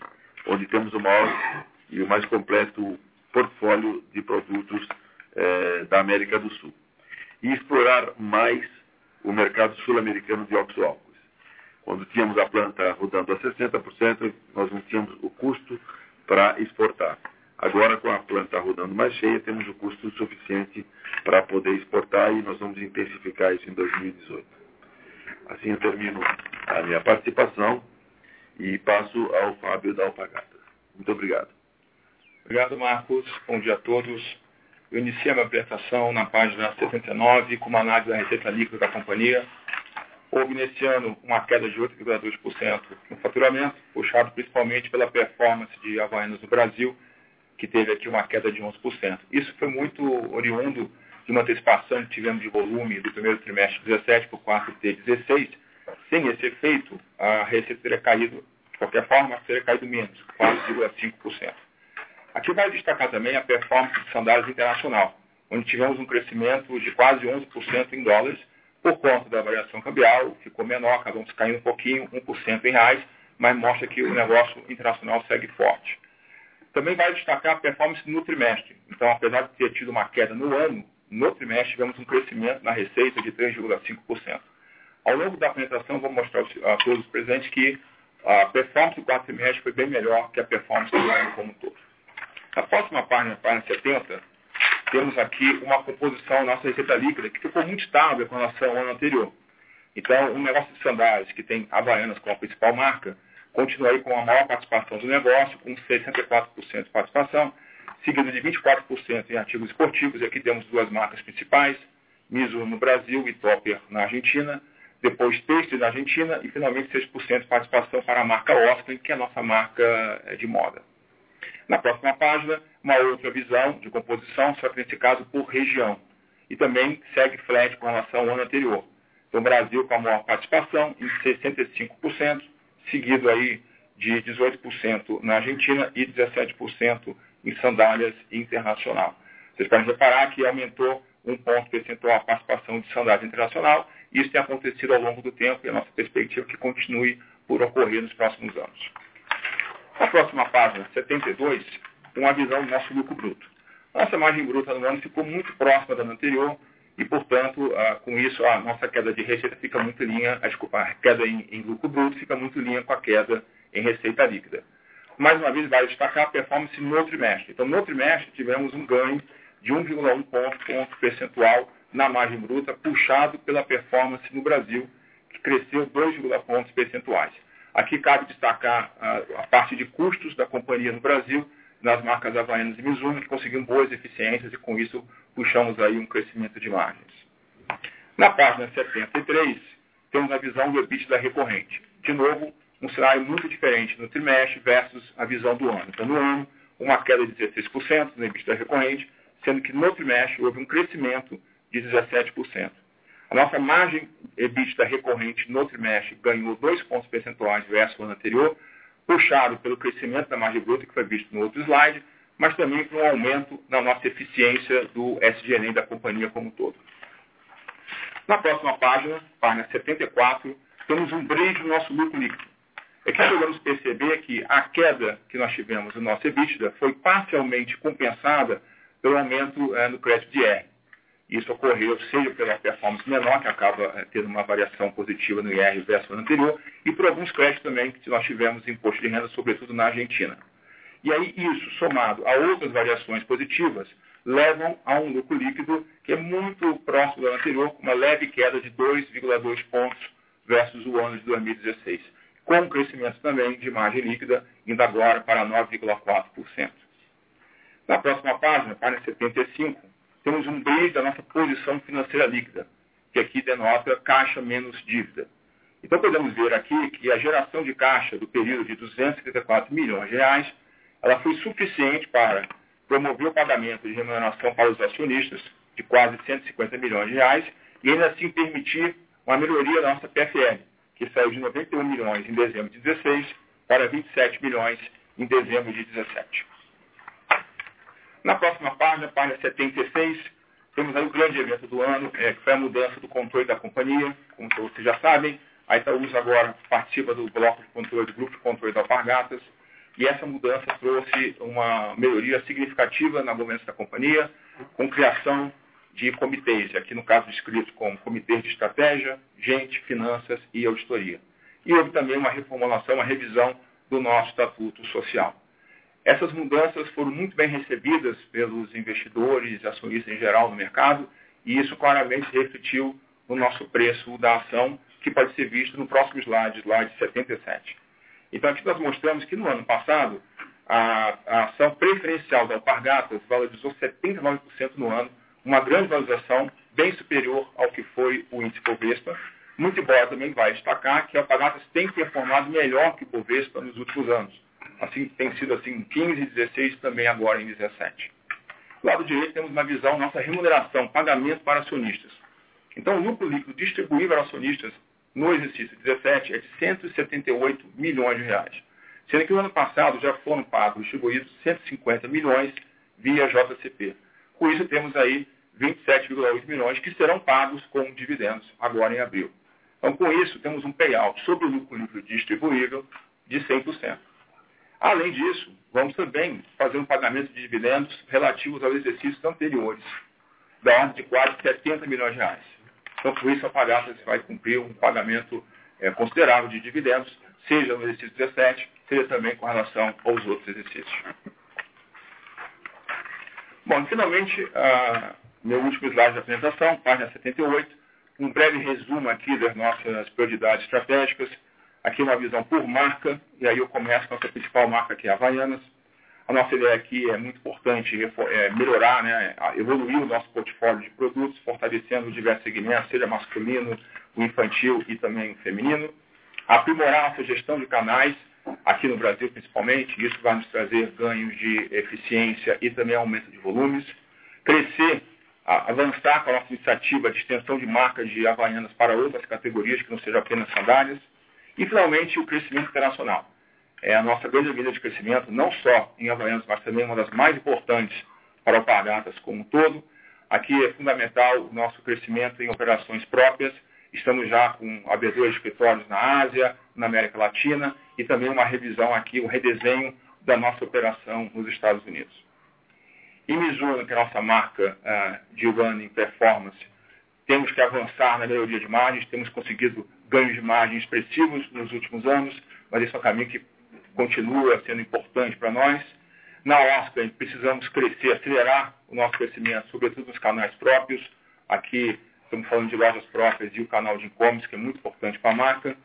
onde temos o maior e o mais completo portfólio de produtos é, da América do Sul. E explorar mais o mercado sul-americano de oxo-álcools. Quando tínhamos a planta rodando a 60%, nós não tínhamos o custo para exportar. Agora, com a planta rodando mais cheia, temos o custo suficiente para poder exportar e nós vamos intensificar isso em 2018. Assim eu termino a minha participação e passo ao Fábio da Alpagatas. Muito obrigado. Obrigado, Marcos. Bom dia a todos. Eu iniciei a minha apresentação na página 69 com uma análise da receita líquida da companhia. Houve nesse ano uma queda de 8,2% no faturamento, puxado principalmente pela performance de Havaianas no Brasil, que teve aqui uma queda de 11%. Isso foi muito oriundo de uma antecipação que tivemos de volume do primeiro trimestre de 17 para o quarto T 16. Sem esse efeito, a receita teria caído, de qualquer forma, teria caído menos, 4,5%. Aqui vai destacar também a performance de sandálias internacional, onde tivemos um crescimento de quase 11% em dólares, por conta da variação cambial, ficou menor, acabamos caindo um pouquinho, 1% em reais, mas mostra que o negócio internacional segue forte. Também vai destacar a performance no trimestre. Então, apesar de ter tido uma queda no ano, no trimestre tivemos um crescimento na receita de 3,5%. A Ao longo da apresentação, vou mostrar a todos os presentes que a performance do quarto trimestre foi bem melhor que a performance do ano como um todo. Na próxima página, página 70, temos aqui uma composição nossa receita líquida que ficou muito estável com relação ao ano anterior. Então, o negócio de sandálias, que tem Havaianas como a principal marca, continua aí com a maior participação do negócio, com 64% de participação, seguido de 24% em artigos esportivos. E aqui temos duas marcas principais, Mizuno no Brasil e Topper na Argentina. Depois Têxtil na Argentina e finalmente 6% de participação para a marca Oscar, que é a nossa marca eh, de moda. Na próxima página, uma outra visão de composição, só que nesse caso por região. E também segue flat com relação ao ano anterior. Então, Brasil com a maior participação, em 65%, seguido aí de 18% na Argentina e 17% em sandálias internacional. Vocês podem reparar que aumentou um ponto percentual a participação de sandálias internacional. Isso tem acontecido ao longo do tempo e a nossa perspectiva é que continue por ocorrer nos próximos anos. Na próxima página, 72, uma visão do nosso lucro bruto. Nossa margem bruta no ano ficou muito próxima da anterior e, portanto, ah, com isso, a nossa queda de receita fica muito linha, desculpa, a queda em, lucro bruto fica muito linha com a queda em receita líquida. Mais uma vez, vale destacar a performance no trimestre. Então, no trimestre, tivemos um ganho de 1,1 ponto, ponto percentual na margem bruta, puxado pela performance no Brasil, que cresceu 2,1 pontos percentuais. Aqui cabe destacar a, a, parte de custos da companhia no Brasil, nas marcas Havaianas e Mizuno, que conseguiram boas eficiências e com isso puxamos aí um crescimento de margens. Na página 73, temos a visão do EBITDA recorrente. De novo, um cenário muito diferente no trimestre versus a visão do ano. Então, no ano, uma queda de 16% no EBITDA recorrente, sendo que no trimestre houve um crescimento de 17%. A nossa margem EBITDA recorrente no trimestre ganhou 2 pontos percentuais versus o ano anterior, puxado pelo crescimento da margem bruta, que foi visto no outro slide, mas também por um aumento na nossa eficiência do SG&A da companhia como um todo. Na próxima página, página 74, temos um brinde do nosso lucro líquido. Aqui podemos perceber que a queda que nós tivemos no nosso EBITDA foi parcialmente compensada pelo aumento é, no crédito de R. Isso ocorreu seja pela performance menor, que acaba é, tendo uma variação positiva no IR versus ano anterior, e por alguns créditos também que nós tivemos imposto de renda, sobretudo na Argentina. E aí isso, somado a outras variações positivas, levam a um lucro líquido que é muito próximo do ano anterior, com uma leve queda de 2,2 pontos versus o ano de 2016, com um crescimento também de margem líquida, indo agora para 9,4%. Na próxima página, página 75, temos um beijo da nossa posição financeira líquida, que aqui denota caixa menos dívida. Então podemos ver aqui que a geração de caixa do período de 234 milhões de reais, ela foi suficiente para promover o pagamento de remuneração para os acionistas de quase 150 milhões de reais e ainda assim permitir uma melhoria da nossa PFL, que saiu de 91 milhões em dezembro de 16 para 27 milhões em dezembro de 17. Na próxima página, página 76, temos aí o grande evento do ano, é, que foi a mudança do controle da companhia, como vocês já sabem. A Itaúsa agora participa do bloco de controle, do grupo de controle da Alpargatas, e essa mudança trouxe uma melhoria significativa na governança da companhia, com criação de comitês, aqui no caso descrito como comitê de estratégia, gente, finanças e auditoria. E houve também uma reformulação, uma revisão do nosso estatuto social. Essas mudanças foram muito bem recebidas pelos investidores acionistas em geral no mercado, e isso claramente refletiu no nosso preço da ação, que pode ser visto no próximo slide, slide 77. Então, aqui nós mostramos que no ano passado, a, a ação preferencial da Alpargatas valorizou 79% no ano, uma grande valorização bem superior ao que foi o índice Bovespa, muito embora também vai destacar que a Alpargatas tem performado melhor que o Bovespa nos últimos anos. Assim, tem sido assim em 15 e 16 também agora em 17. Do lado direito temos uma visão, nossa remuneração, pagamento para acionistas. Então, o lucro líquido distribuível a acionistas no exercício 17 é de 178 milhões de reais. Sendo que no ano passado já foram pagos, distribuídos 150 milhões via JCP. Com isso, temos aí 27,8 milhões que serão pagos como dividendos agora em abril. Então, com isso, temos um payout sobre o lucro líquido distribuível de 100%. Além disso, vamos também fazer um pagamento de dividendos relativos aos exercícios anteriores, da ordem de quase 70 milhões de reais. Então, por isso, a Palhaças vai cumprir um pagamento é, considerável de dividendos, seja no exercício 17, seja também com relação aos outros exercícios. Bom, finalmente, uh, meu último slide da apresentação, página 78, um breve resumo aqui das nossas prioridades estratégicas. Aqui uma visão por marca, e aí eu começo com a nossa principal marca, que é a Havaianas. A nossa ideia aqui é muito importante é melhorar, né, evoluir o nosso portfólio de produtos, fortalecendo diversos segmentos, seja masculino, o infantil e também o feminino. Aprimorar a nossa gestão de canais, aqui no Brasil principalmente, isso vai nos trazer ganhos de eficiência e também aumento de volumes. Crescer, avançar com a nossa iniciativa de extensão de marcas de Havaianas para outras categorias que não sejam apenas sandálias. E, finalmente, o crescimento internacional. É a nossa grande avenida de crescimento, não só em Havaianas, mas também uma das mais importantes para o Pagatas como um todo. Aqui é fundamental o nosso crescimento em operações próprias. Estamos já com abertura de escritórios na Ásia, na América Latina e também uma revisão aqui, um redesenho da nossa operação nos Estados Unidos. Em Mizuno, que é a nossa marca uh, de running performance, temos que avançar na melhoria de margens, temos conseguido ganhos de margem expressivos nos últimos anos, mas esse é um caminho que continua sendo importante para nós. Na Oscar, precisamos crescer, acelerar o nosso crescimento, sobretudo nos canais próprios. Aqui estamos falando de lojas próprias e o canal de e-commerce, que é muito importante para a marca.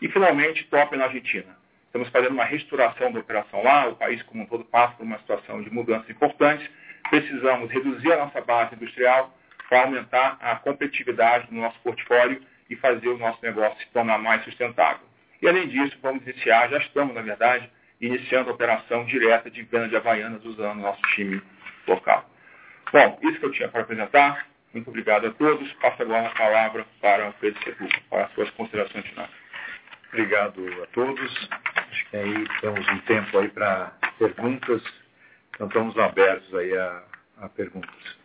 E, finalmente, top na Argentina. Estamos fazendo uma restauração da operação lá, o país como um todo passa por uma situação de mudanças importantes. Precisamos reduzir a nossa base industrial para aumentar a competitividade do nosso portfólio e fazer o nosso negócio se tornar mais sustentável. E, além disso, vamos iniciar, já estamos, na verdade, iniciando a operação direta de venda de Havaianas usando o nosso time local. Bom, isso que eu tinha para apresentar. Muito obrigado a todos. Passo agora a palavra para o Pedro Sepulcro, para as suas considerações finais. Obrigado a todos. Acho que aí temos um tempo aí para perguntas. Então estamos abertos aí a, a perguntas.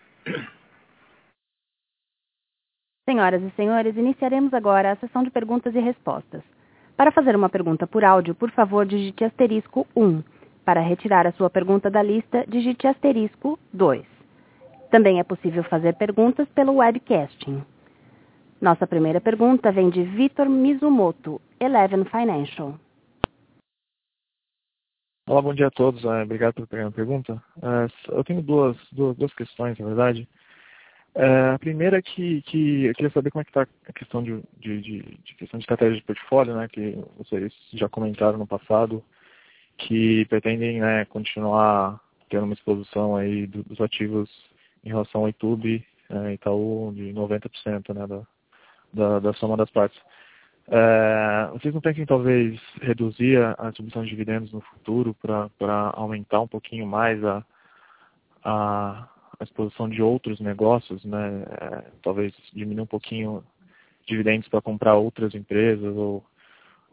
Senhoras e senhores, iniciaremos agora a sessão de perguntas e respostas. Para fazer uma pergunta por áudio, por favor, digite asterisco 1. Para retirar a sua pergunta da lista, digite asterisco 2. Também é possível fazer perguntas pelo webcasting. Nossa primeira pergunta vem de Vitor Mizumoto, Eleven Financial. Olá, bom dia a todos. É, obrigado por pegar a pergunta. É, eu tenho duas, duas, duas questões, na verdade. É, a primeira é que, que eu queria saber como é que está a questão de, de, de, de, questão de estratégia de portfólio, né, que vocês já comentaram no passado, que pretendem né, continuar tendo uma exposição aí dos ativos em relação ao YouTube é, Itaú de 90% né, da, da, da soma das partes. É, vocês não pensam em talvez reduzir a distribuição de dividendos no futuro para aumentar um pouquinho mais a, a a exposição de outros negócios, né? É, talvez diminuir um pouquinho dividendos para comprar outras empresas ou,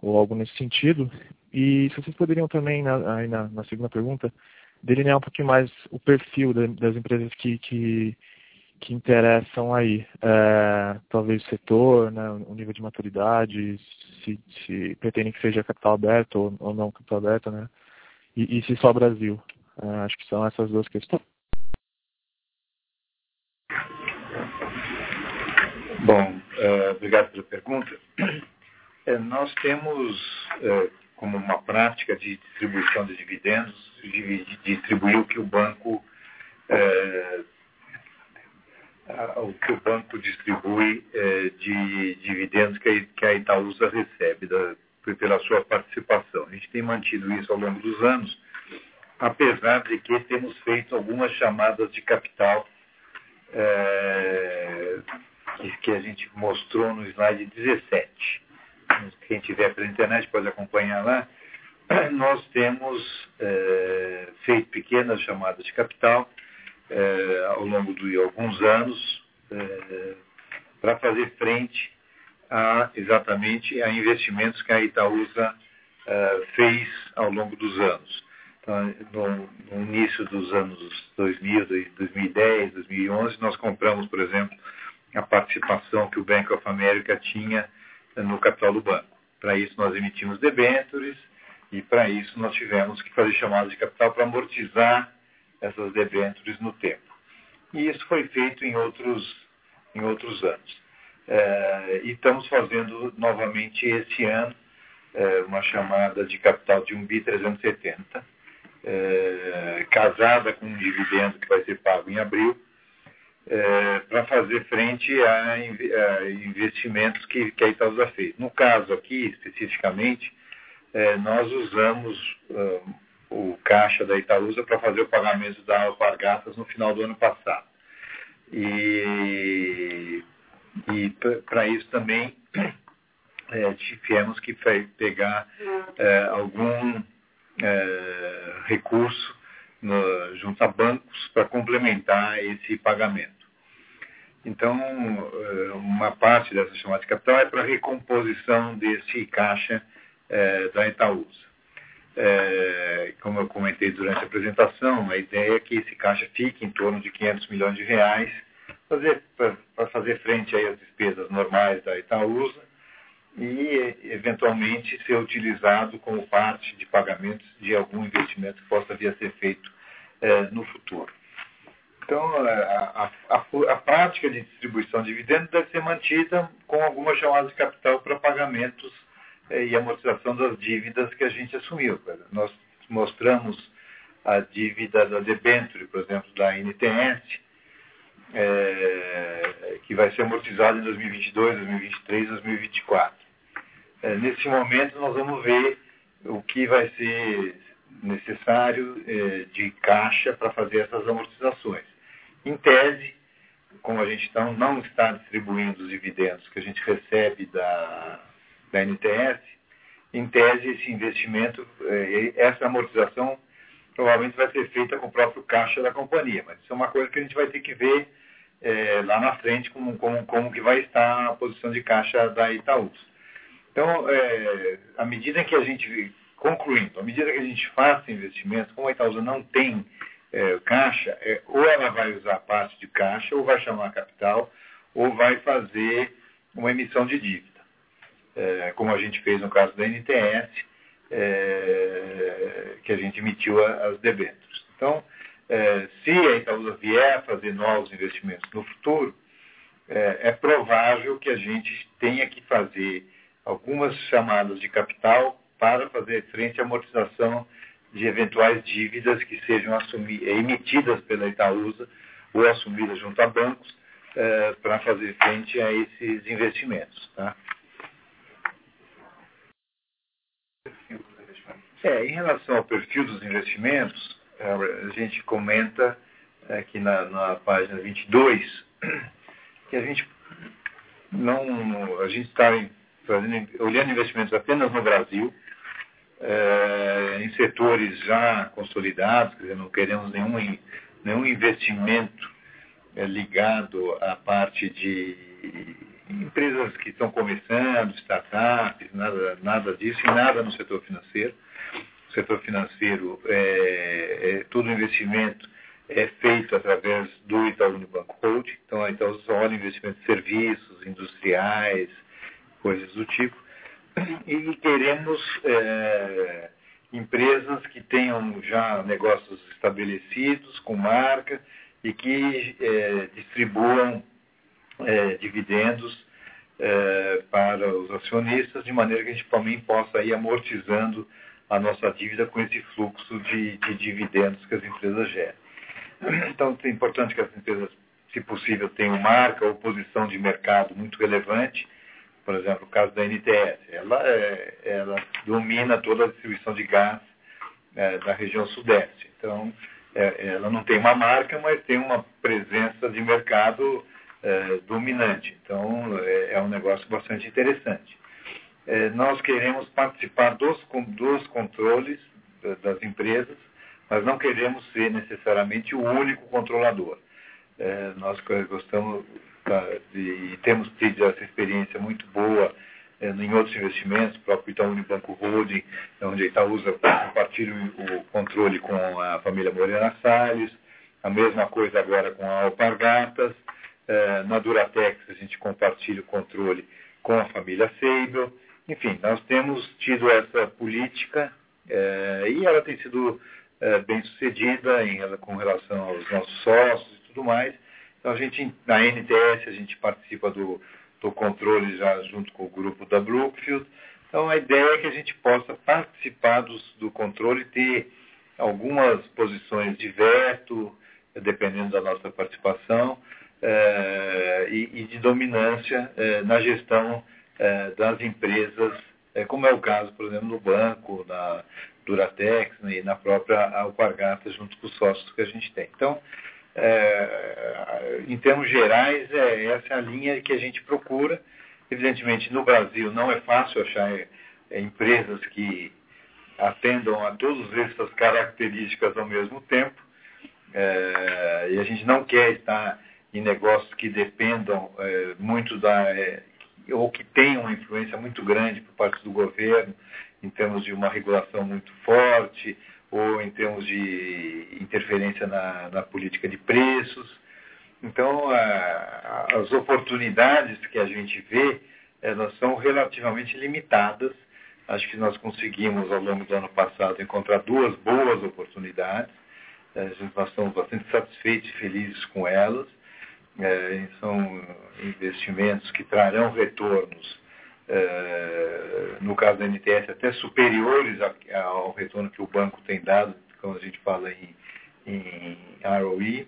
ou algo nesse sentido. E se vocês poderiam também, na, aí na, na segunda pergunta, delinear um pouquinho mais o perfil de, das empresas que, que, que interessam aí. É, talvez o setor, né, o nível de maturidade, se, se pretendem que seja capital aberto ou, ou não capital aberto, né? E, e se só Brasil. É, acho que são essas duas questões. Bom, uh, obrigado pela pergunta. É, nós temos uh, como uma prática de distribuição de dividendos, de, de distribuir o que o banco uh, o que o banco distribui de dividendos que a, que a Itaúsa recebe da, pela sua participação. A gente tem mantido isso ao longo dos anos, apesar de que temos feito algumas chamadas de capital que a gente mostrou no slide 17. Quem tiver pela internet pode acompanhar lá. Nós temos é, feito pequenas chamadas de capital é, ao longo de alguns anos é, para fazer frente a exatamente a investimentos que a Itaúsa é, fez ao longo dos anos. Então, no, no, início dos anos 2000, 2010, 2011, nós compramos, por exemplo, a participação que o Bank of America tinha no capital do banco. Para isso nós emitimos debêntures e para isso nós tivemos que fazer chamadas de capital para amortizar essas debêntures no tempo. E isso foi feito em outros, em outros anos. É, e estamos fazendo novamente esse ano é, uma chamada de capital de 1 bi 370, é, casada com um dividendo que vai ser pago em abril, é, para fazer frente a, a investimentos que, que a Itaúsa fez. No caso aqui, especificamente, é, nós usamos um, o caixa da Itaúsa para fazer o pagamento da Alpargatas no final do ano passado. E, e para isso também é, tivemos que pegar é, algum é, recurso no, junto a bancos para complementar esse pagamento. Então, é, uma parte dessa chamada de capital é para recomposição desse caixa é, da Itaúsa. É, como eu comentei durante a apresentação, a ideia é que esse caixa fique em torno de 500 milhões de reais para fazer frente aí às despesas normais da Itaúsa e, eventualmente, ser utilizado como parte de pagamentos de algum investimento que possa vir a ser feito é, no futuro. Então, é, a, a, a, prática de distribuição de dividendos deve ser mantida com algumas chamadas de capital para pagamentos é, e amortização das dívidas que a gente assumiu. Nós mostramos a dívida da debenture, por exemplo, da NTS, é, que vai ser amortizada em 2022, 2023, 2024. É, nesse momento, nós vamos ver o que vai ser necessário de caixa para fazer essas amortizações. Em tese, como a gente não, não está distribuindo os dividendos que a gente recebe da, da NTS, em tese, esse investimento, é, essa amortização provavelmente vai ser feita com o próprio caixa da companhia, mas isso é uma coisa que a gente vai ter que ver é, lá na frente como, como, como que vai estar a posição de caixa da Itaú. Então, é, à medida que a gente, concluindo, à medida que a gente faça investimentos, como a Itaúsa não tem é, caixa, é, ou ela vai usar parte de caixa, ou vai chamar capital, ou vai fazer uma emissão de dívida é, como a gente fez no caso da NTS, é, que a gente emitiu as debêntures. Então, é, se a Itaúsa vier a fazer novos investimentos no futuro, é, é provável que a gente tenha que fazer algumas chamadas de capital para fazer frente à amortização de eventuais dívidas que sejam emitidas pela Itaúsa ou assumidas junto a bancos é, para fazer frente a esses investimentos. Tá? É, em relação ao perfil dos investimentos, é, a gente comenta aqui na, na página 22 que a gente não, a gente está olhando investimentos apenas no Brasil, é, em setores já consolidados, quer dizer, não queremos nenhum, nenhum investimento é, ligado à parte de empresas que estão começando, startups, nada, nada disso, e nada no setor financeiro o setor financeiro, é, é, todo investimento é feito através do Itaú Unibanco Hold. Então, a Itaú só olha investimento de serviços, industriais, coisas do tipo. E queremos é, empresas que tenham já negócios estabelecidos, com marca, e que é, distribuam é, dividendos é, para os acionistas, de maneira que a gente também possa ir amortizando a nossa dívida com esse fluxo de, de dividendos que as empresas geram. Então, é importante que as empresas, se possível, tenham marca ou posição de mercado muito relevante. Por exemplo, o caso da NTS. Ela, é, ela domina toda a distribuição de gás é, da região sudeste. Então, é, ela não tem uma marca, mas tem uma presença de mercado é, dominante. Então, é, é um negócio bastante interessante. É, nós queremos participar dos, dos controles das empresas, mas não queremos ser necessariamente o único controlador. Nós gostamos e temos tido essa experiência muito boa é, em outros investimentos, o próprio Itaú Unibanco Holding, onde a Itaúsa compartilha o controle com a família Morena Salles, a mesma coisa agora com a Alpargatas, na Duratex a gente compartilha o controle com a família Seibel, enfim, nós temos tido essa política é, e ela tem sido é, bem sucedida em, com relação aos nossos sócios e tudo mais. Então, a gente, na NTS, a gente participa do, do controle já junto com o grupo da Brookfield. Então, a ideia é que a gente possa participar do, do controle, ter algumas posições de veto, dependendo da nossa participação, eh, e, e, de dominância eh, na gestão eh, das empresas, como é o caso, por exemplo, no banco, na Duratex né, e na própria Alpargata, junto com os sócios que a gente tem. Então, em termos gerais, é, essa é a linha que a gente procura. Evidentemente, no Brasil não é fácil achar empresas que atendam a todas essas características ao mesmo tempo. É, e a gente não quer estar em negócios que dependam é, muito da. É, ou que tenham uma influência muito grande por parte do governo, em termos de uma regulação muito forte, ou em termos de interferência na, na política de preços. Então, a, as oportunidades que a gente vê, elas são relativamente limitadas. Acho que nós conseguimos, ao longo do ano passado, encontrar duas boas oportunidades. Nós estamos bastante satisfeitos e felizes com elas. É, são investimentos que trarão retornos, é, no caso da NTS, até superiores ao retorno que o banco tem dado, quando a gente fala em, em ROE.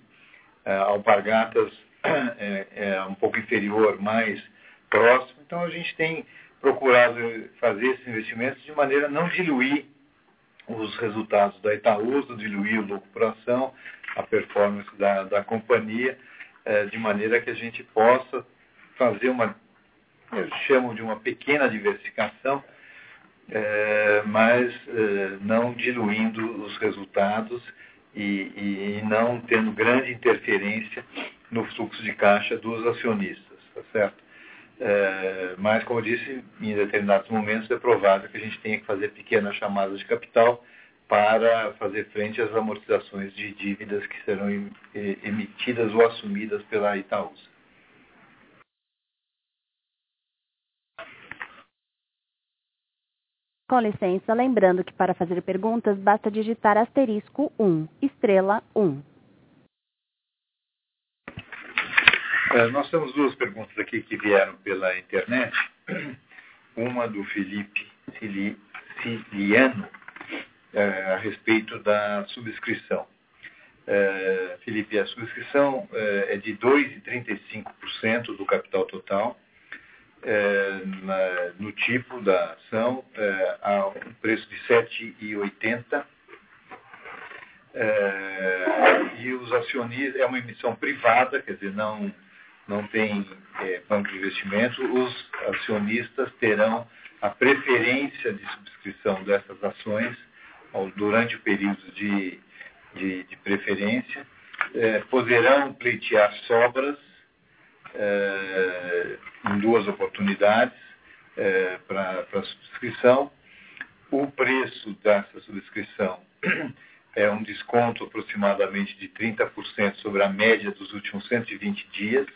É, Alpargatas é, é um pouco inferior, mais próximo. Então, a gente tem procurado fazer esses investimentos de maneira a não diluir os resultados da Itaúsa, diluir o lucro por ação, a performance da, da companhia, de maneira que a gente possa fazer uma, eu chamo de uma pequena diversificação, é, mas é, não diluindo os resultados e, e, não tendo grande interferência no fluxo de caixa dos acionistas, tá certo? É, mas, como eu disse, em determinados momentos é provável que a gente tenha que fazer pequenas chamadas de capital para fazer frente às amortizações de dívidas que serão emitidas ou assumidas pela Itaúsa. Com licença, lembrando que para fazer perguntas basta digitar asterisco 1, estrela 1. É, nós temos duas perguntas aqui que vieram pela internet. Uma do Felipe Ciliano, é, a respeito da subscrição. É, Felipe, a subscrição é, é de 2,35% do capital total. É, na, no tipo da ação, é, a um preço de 7,80. É, e os acionistas, é uma emissão privada, quer dizer, não, não tem é, banco de investimento, os acionistas terão a preferência de subscrição dessas ações durante o período de, de, de preferência, é, poderão pleitear sobras é, em duas oportunidades é, para subscrição. O preço dessa subscrição é um desconto aproximadamente de 30% sobre a média dos últimos 120 dias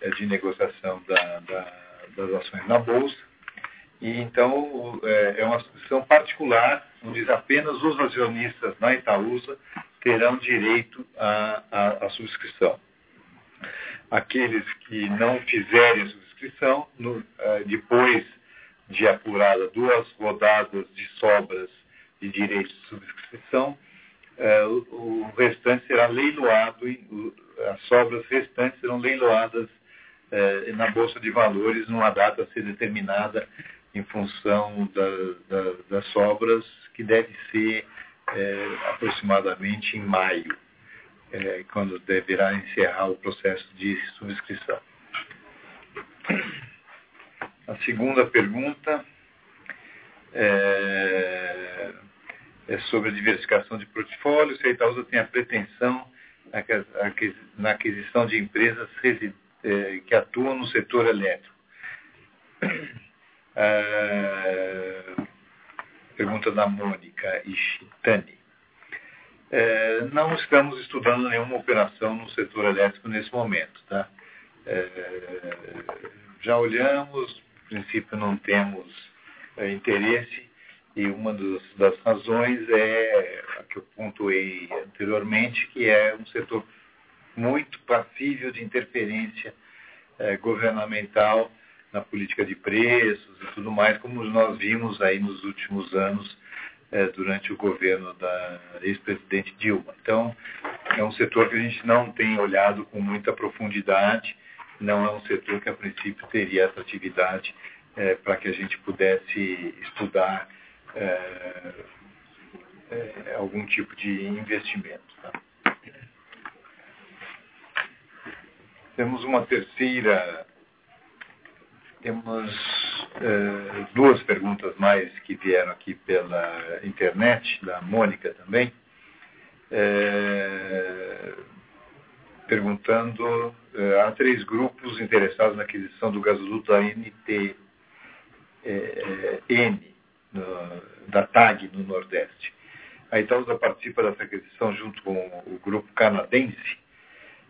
é, de negociação da, da, das ações na Bolsa. E então é, é uma subscrição particular, onde apenas os acionistas na Itaúsa terão direito à, subscrição. Aqueles que não fizerem a subscrição, no, é, depois de apurada duas rodadas de sobras de direitos de subscrição, é, o, restante será leiloado, as sobras restantes serão leiloadas é, na Bolsa de Valores numa data a ser determinada em função da, da, das sobras, que deve ser aproximadamente em maio, é, quando deverá encerrar o processo de subscrição. A segunda pergunta é, é sobre a diversificação de portfólio. Se a Itaúsa tem a pretensão na aquisição de empresas é, que atuam no setor elétrico. É, pergunta da Mônica Ishitani. É, não estamos estudando nenhuma operação no setor elétrico nesse momento. Tá? É, já olhamos, no princípio não temos é, interesse, e uma dos, das razões é a que eu pontuei anteriormente, que é um setor muito passível de interferência é, governamental na política de preços e tudo mais, como nós vimos aí nos últimos anos é, durante o governo da ex-presidente Dilma. Então, é um setor que a gente não tem olhado com muita profundidade, não é um setor que a princípio teria atratividade é, para que a gente pudesse estudar é, é, algum tipo de investimento. Tá? Temos uma terceira, temos é, duas perguntas mais que vieram aqui pela internet, da Mônica também, é, perguntando, é, há três grupos interessados na aquisição do gasoduto ANTN, da TAG no Nordeste. A Itaúsa participa dessa aquisição junto com o grupo canadense.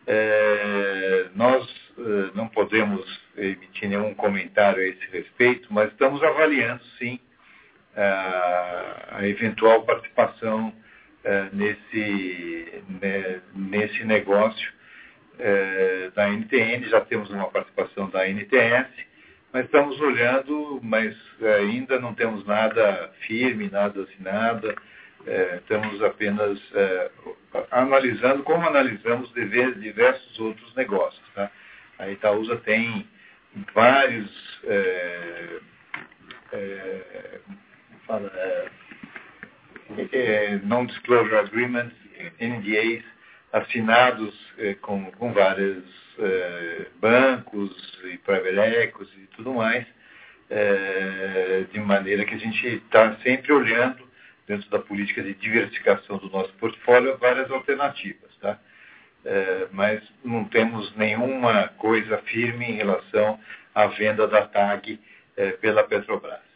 É, nós é, não podemos emitir nenhum comentário a esse respeito, mas estamos avaliando, sim, a, a eventual participação é, nesse, né, nesse negócio é, da NTN. Já temos uma participação da NTS, mas estamos olhando, mas ainda não temos nada firme, nada assinado é, estamos apenas é, analisando como analisamos diversos outros negócios. Tá? A Itaúsa tem vários é, é, é, é non-disclosure agreements, NDAs, assinados com, com vários bancos e equities e tudo mais, de maneira que a gente está sempre olhando dentro da política de diversificação do nosso portfólio, várias alternativas. Tá? É, mas não temos nenhuma coisa firme em relação à venda da TAG é, pela Petrobras.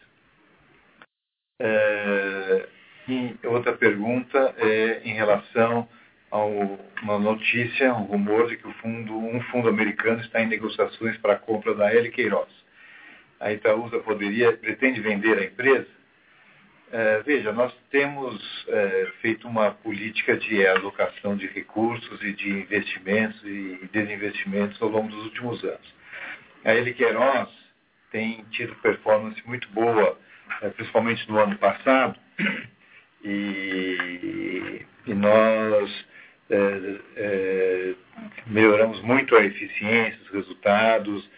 É, outra pergunta é em relação a uma notícia, um rumor de que fundo, um fundo americano está em negociações para a compra da L. Queiroz. A Itaúsa poderia, pretende vender a empresa? É, veja, nós temos é, feito uma política de alocação de recursos e de investimentos e desinvestimentos ao longo dos últimos anos. A Eli Queiroz tem tido performance muito boa, é, principalmente no ano passado, e, e nós melhoramos muito a eficiência, os resultados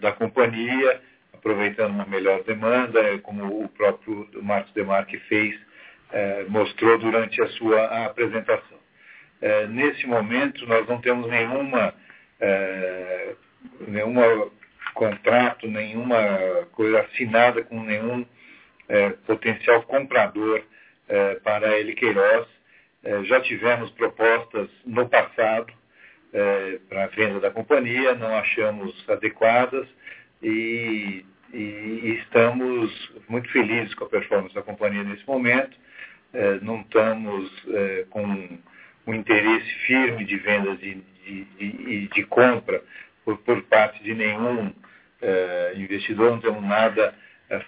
da companhia aproveitando uma melhor demanda, é, como o próprio Marcos Demarque fez, é, mostrou durante a sua apresentação. É, nesse momento, nós não temos nenhuma, nenhuma contrato, nenhuma coisa assinada com nenhum potencial comprador para a L. Queiroz. já tivemos propostas no passado para a venda da companhia, não achamos adequadas e, e, estamos muito felizes com a performance da companhia nesse momento. É, não estamos é, com um interesse firme de vendas e de, compra por, parte de nenhum é, investidor, não temos nada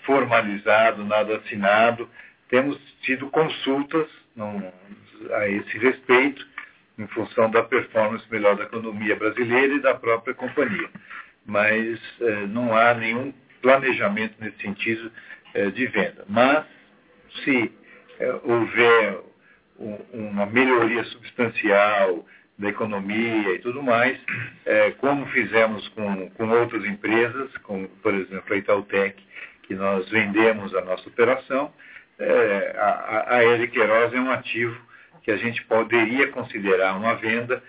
formalizado, nada assinado. Temos tido consultas a esse respeito, em função da performance melhor da economia brasileira e da própria companhia mas não há nenhum planejamento nesse sentido eh, de venda. Mas, se eh, houver um, uma melhoria substancial da economia e tudo mais, como fizemos com, com outras empresas, como, por exemplo, a Itautec, que nós vendemos a nossa operação, a, a L. Queiroz é um ativo que a gente poderia considerar uma venda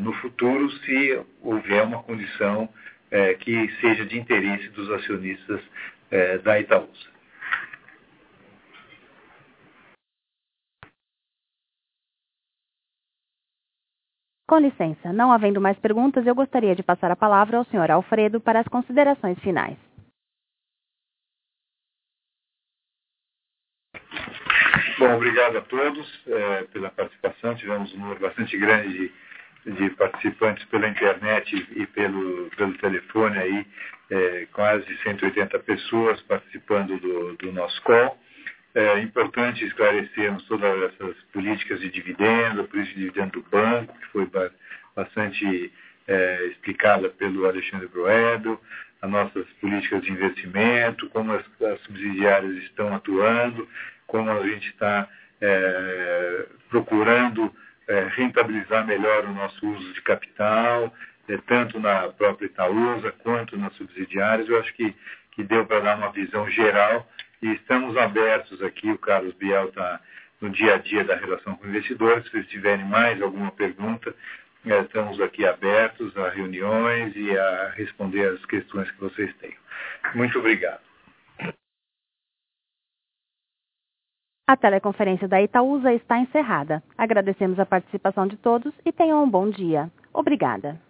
no futuro se houver uma condição é, que seja de interesse dos acionistas é, da Itaúsa. Com licença, não havendo mais perguntas, eu gostaria de passar a palavra ao Sr. Alfredo para as considerações finais. Bom, obrigado a todos é, pela participação. Tivemos um número bastante grande de de participantes pela internet e pelo, pelo telefone aí, é, quase 180 pessoas participando do, do nosso call. É importante esclarecermos todas essas políticas de dividendo, a política de dividendo do banco, que foi bastante é, explicada pelo Alexandre Broedo, as nossas políticas de investimento, como as, as subsidiárias estão atuando, como a gente está é, procurando é, rentabilizar melhor o nosso uso de capital, é, tanto na própria Itaúsa quanto nas subsidiárias. Eu acho que, que deu para dar uma visão geral e estamos abertos aqui. O Carlos Biel está no dia a dia da relação com investidores. Se tiverem mais alguma pergunta, é, estamos aqui abertos a reuniões e a responder as questões que vocês tenham. Muito obrigado. A teleconferência da Itaúsa está encerrada. Agradecemos a participação de todos e tenham um bom dia. Obrigada.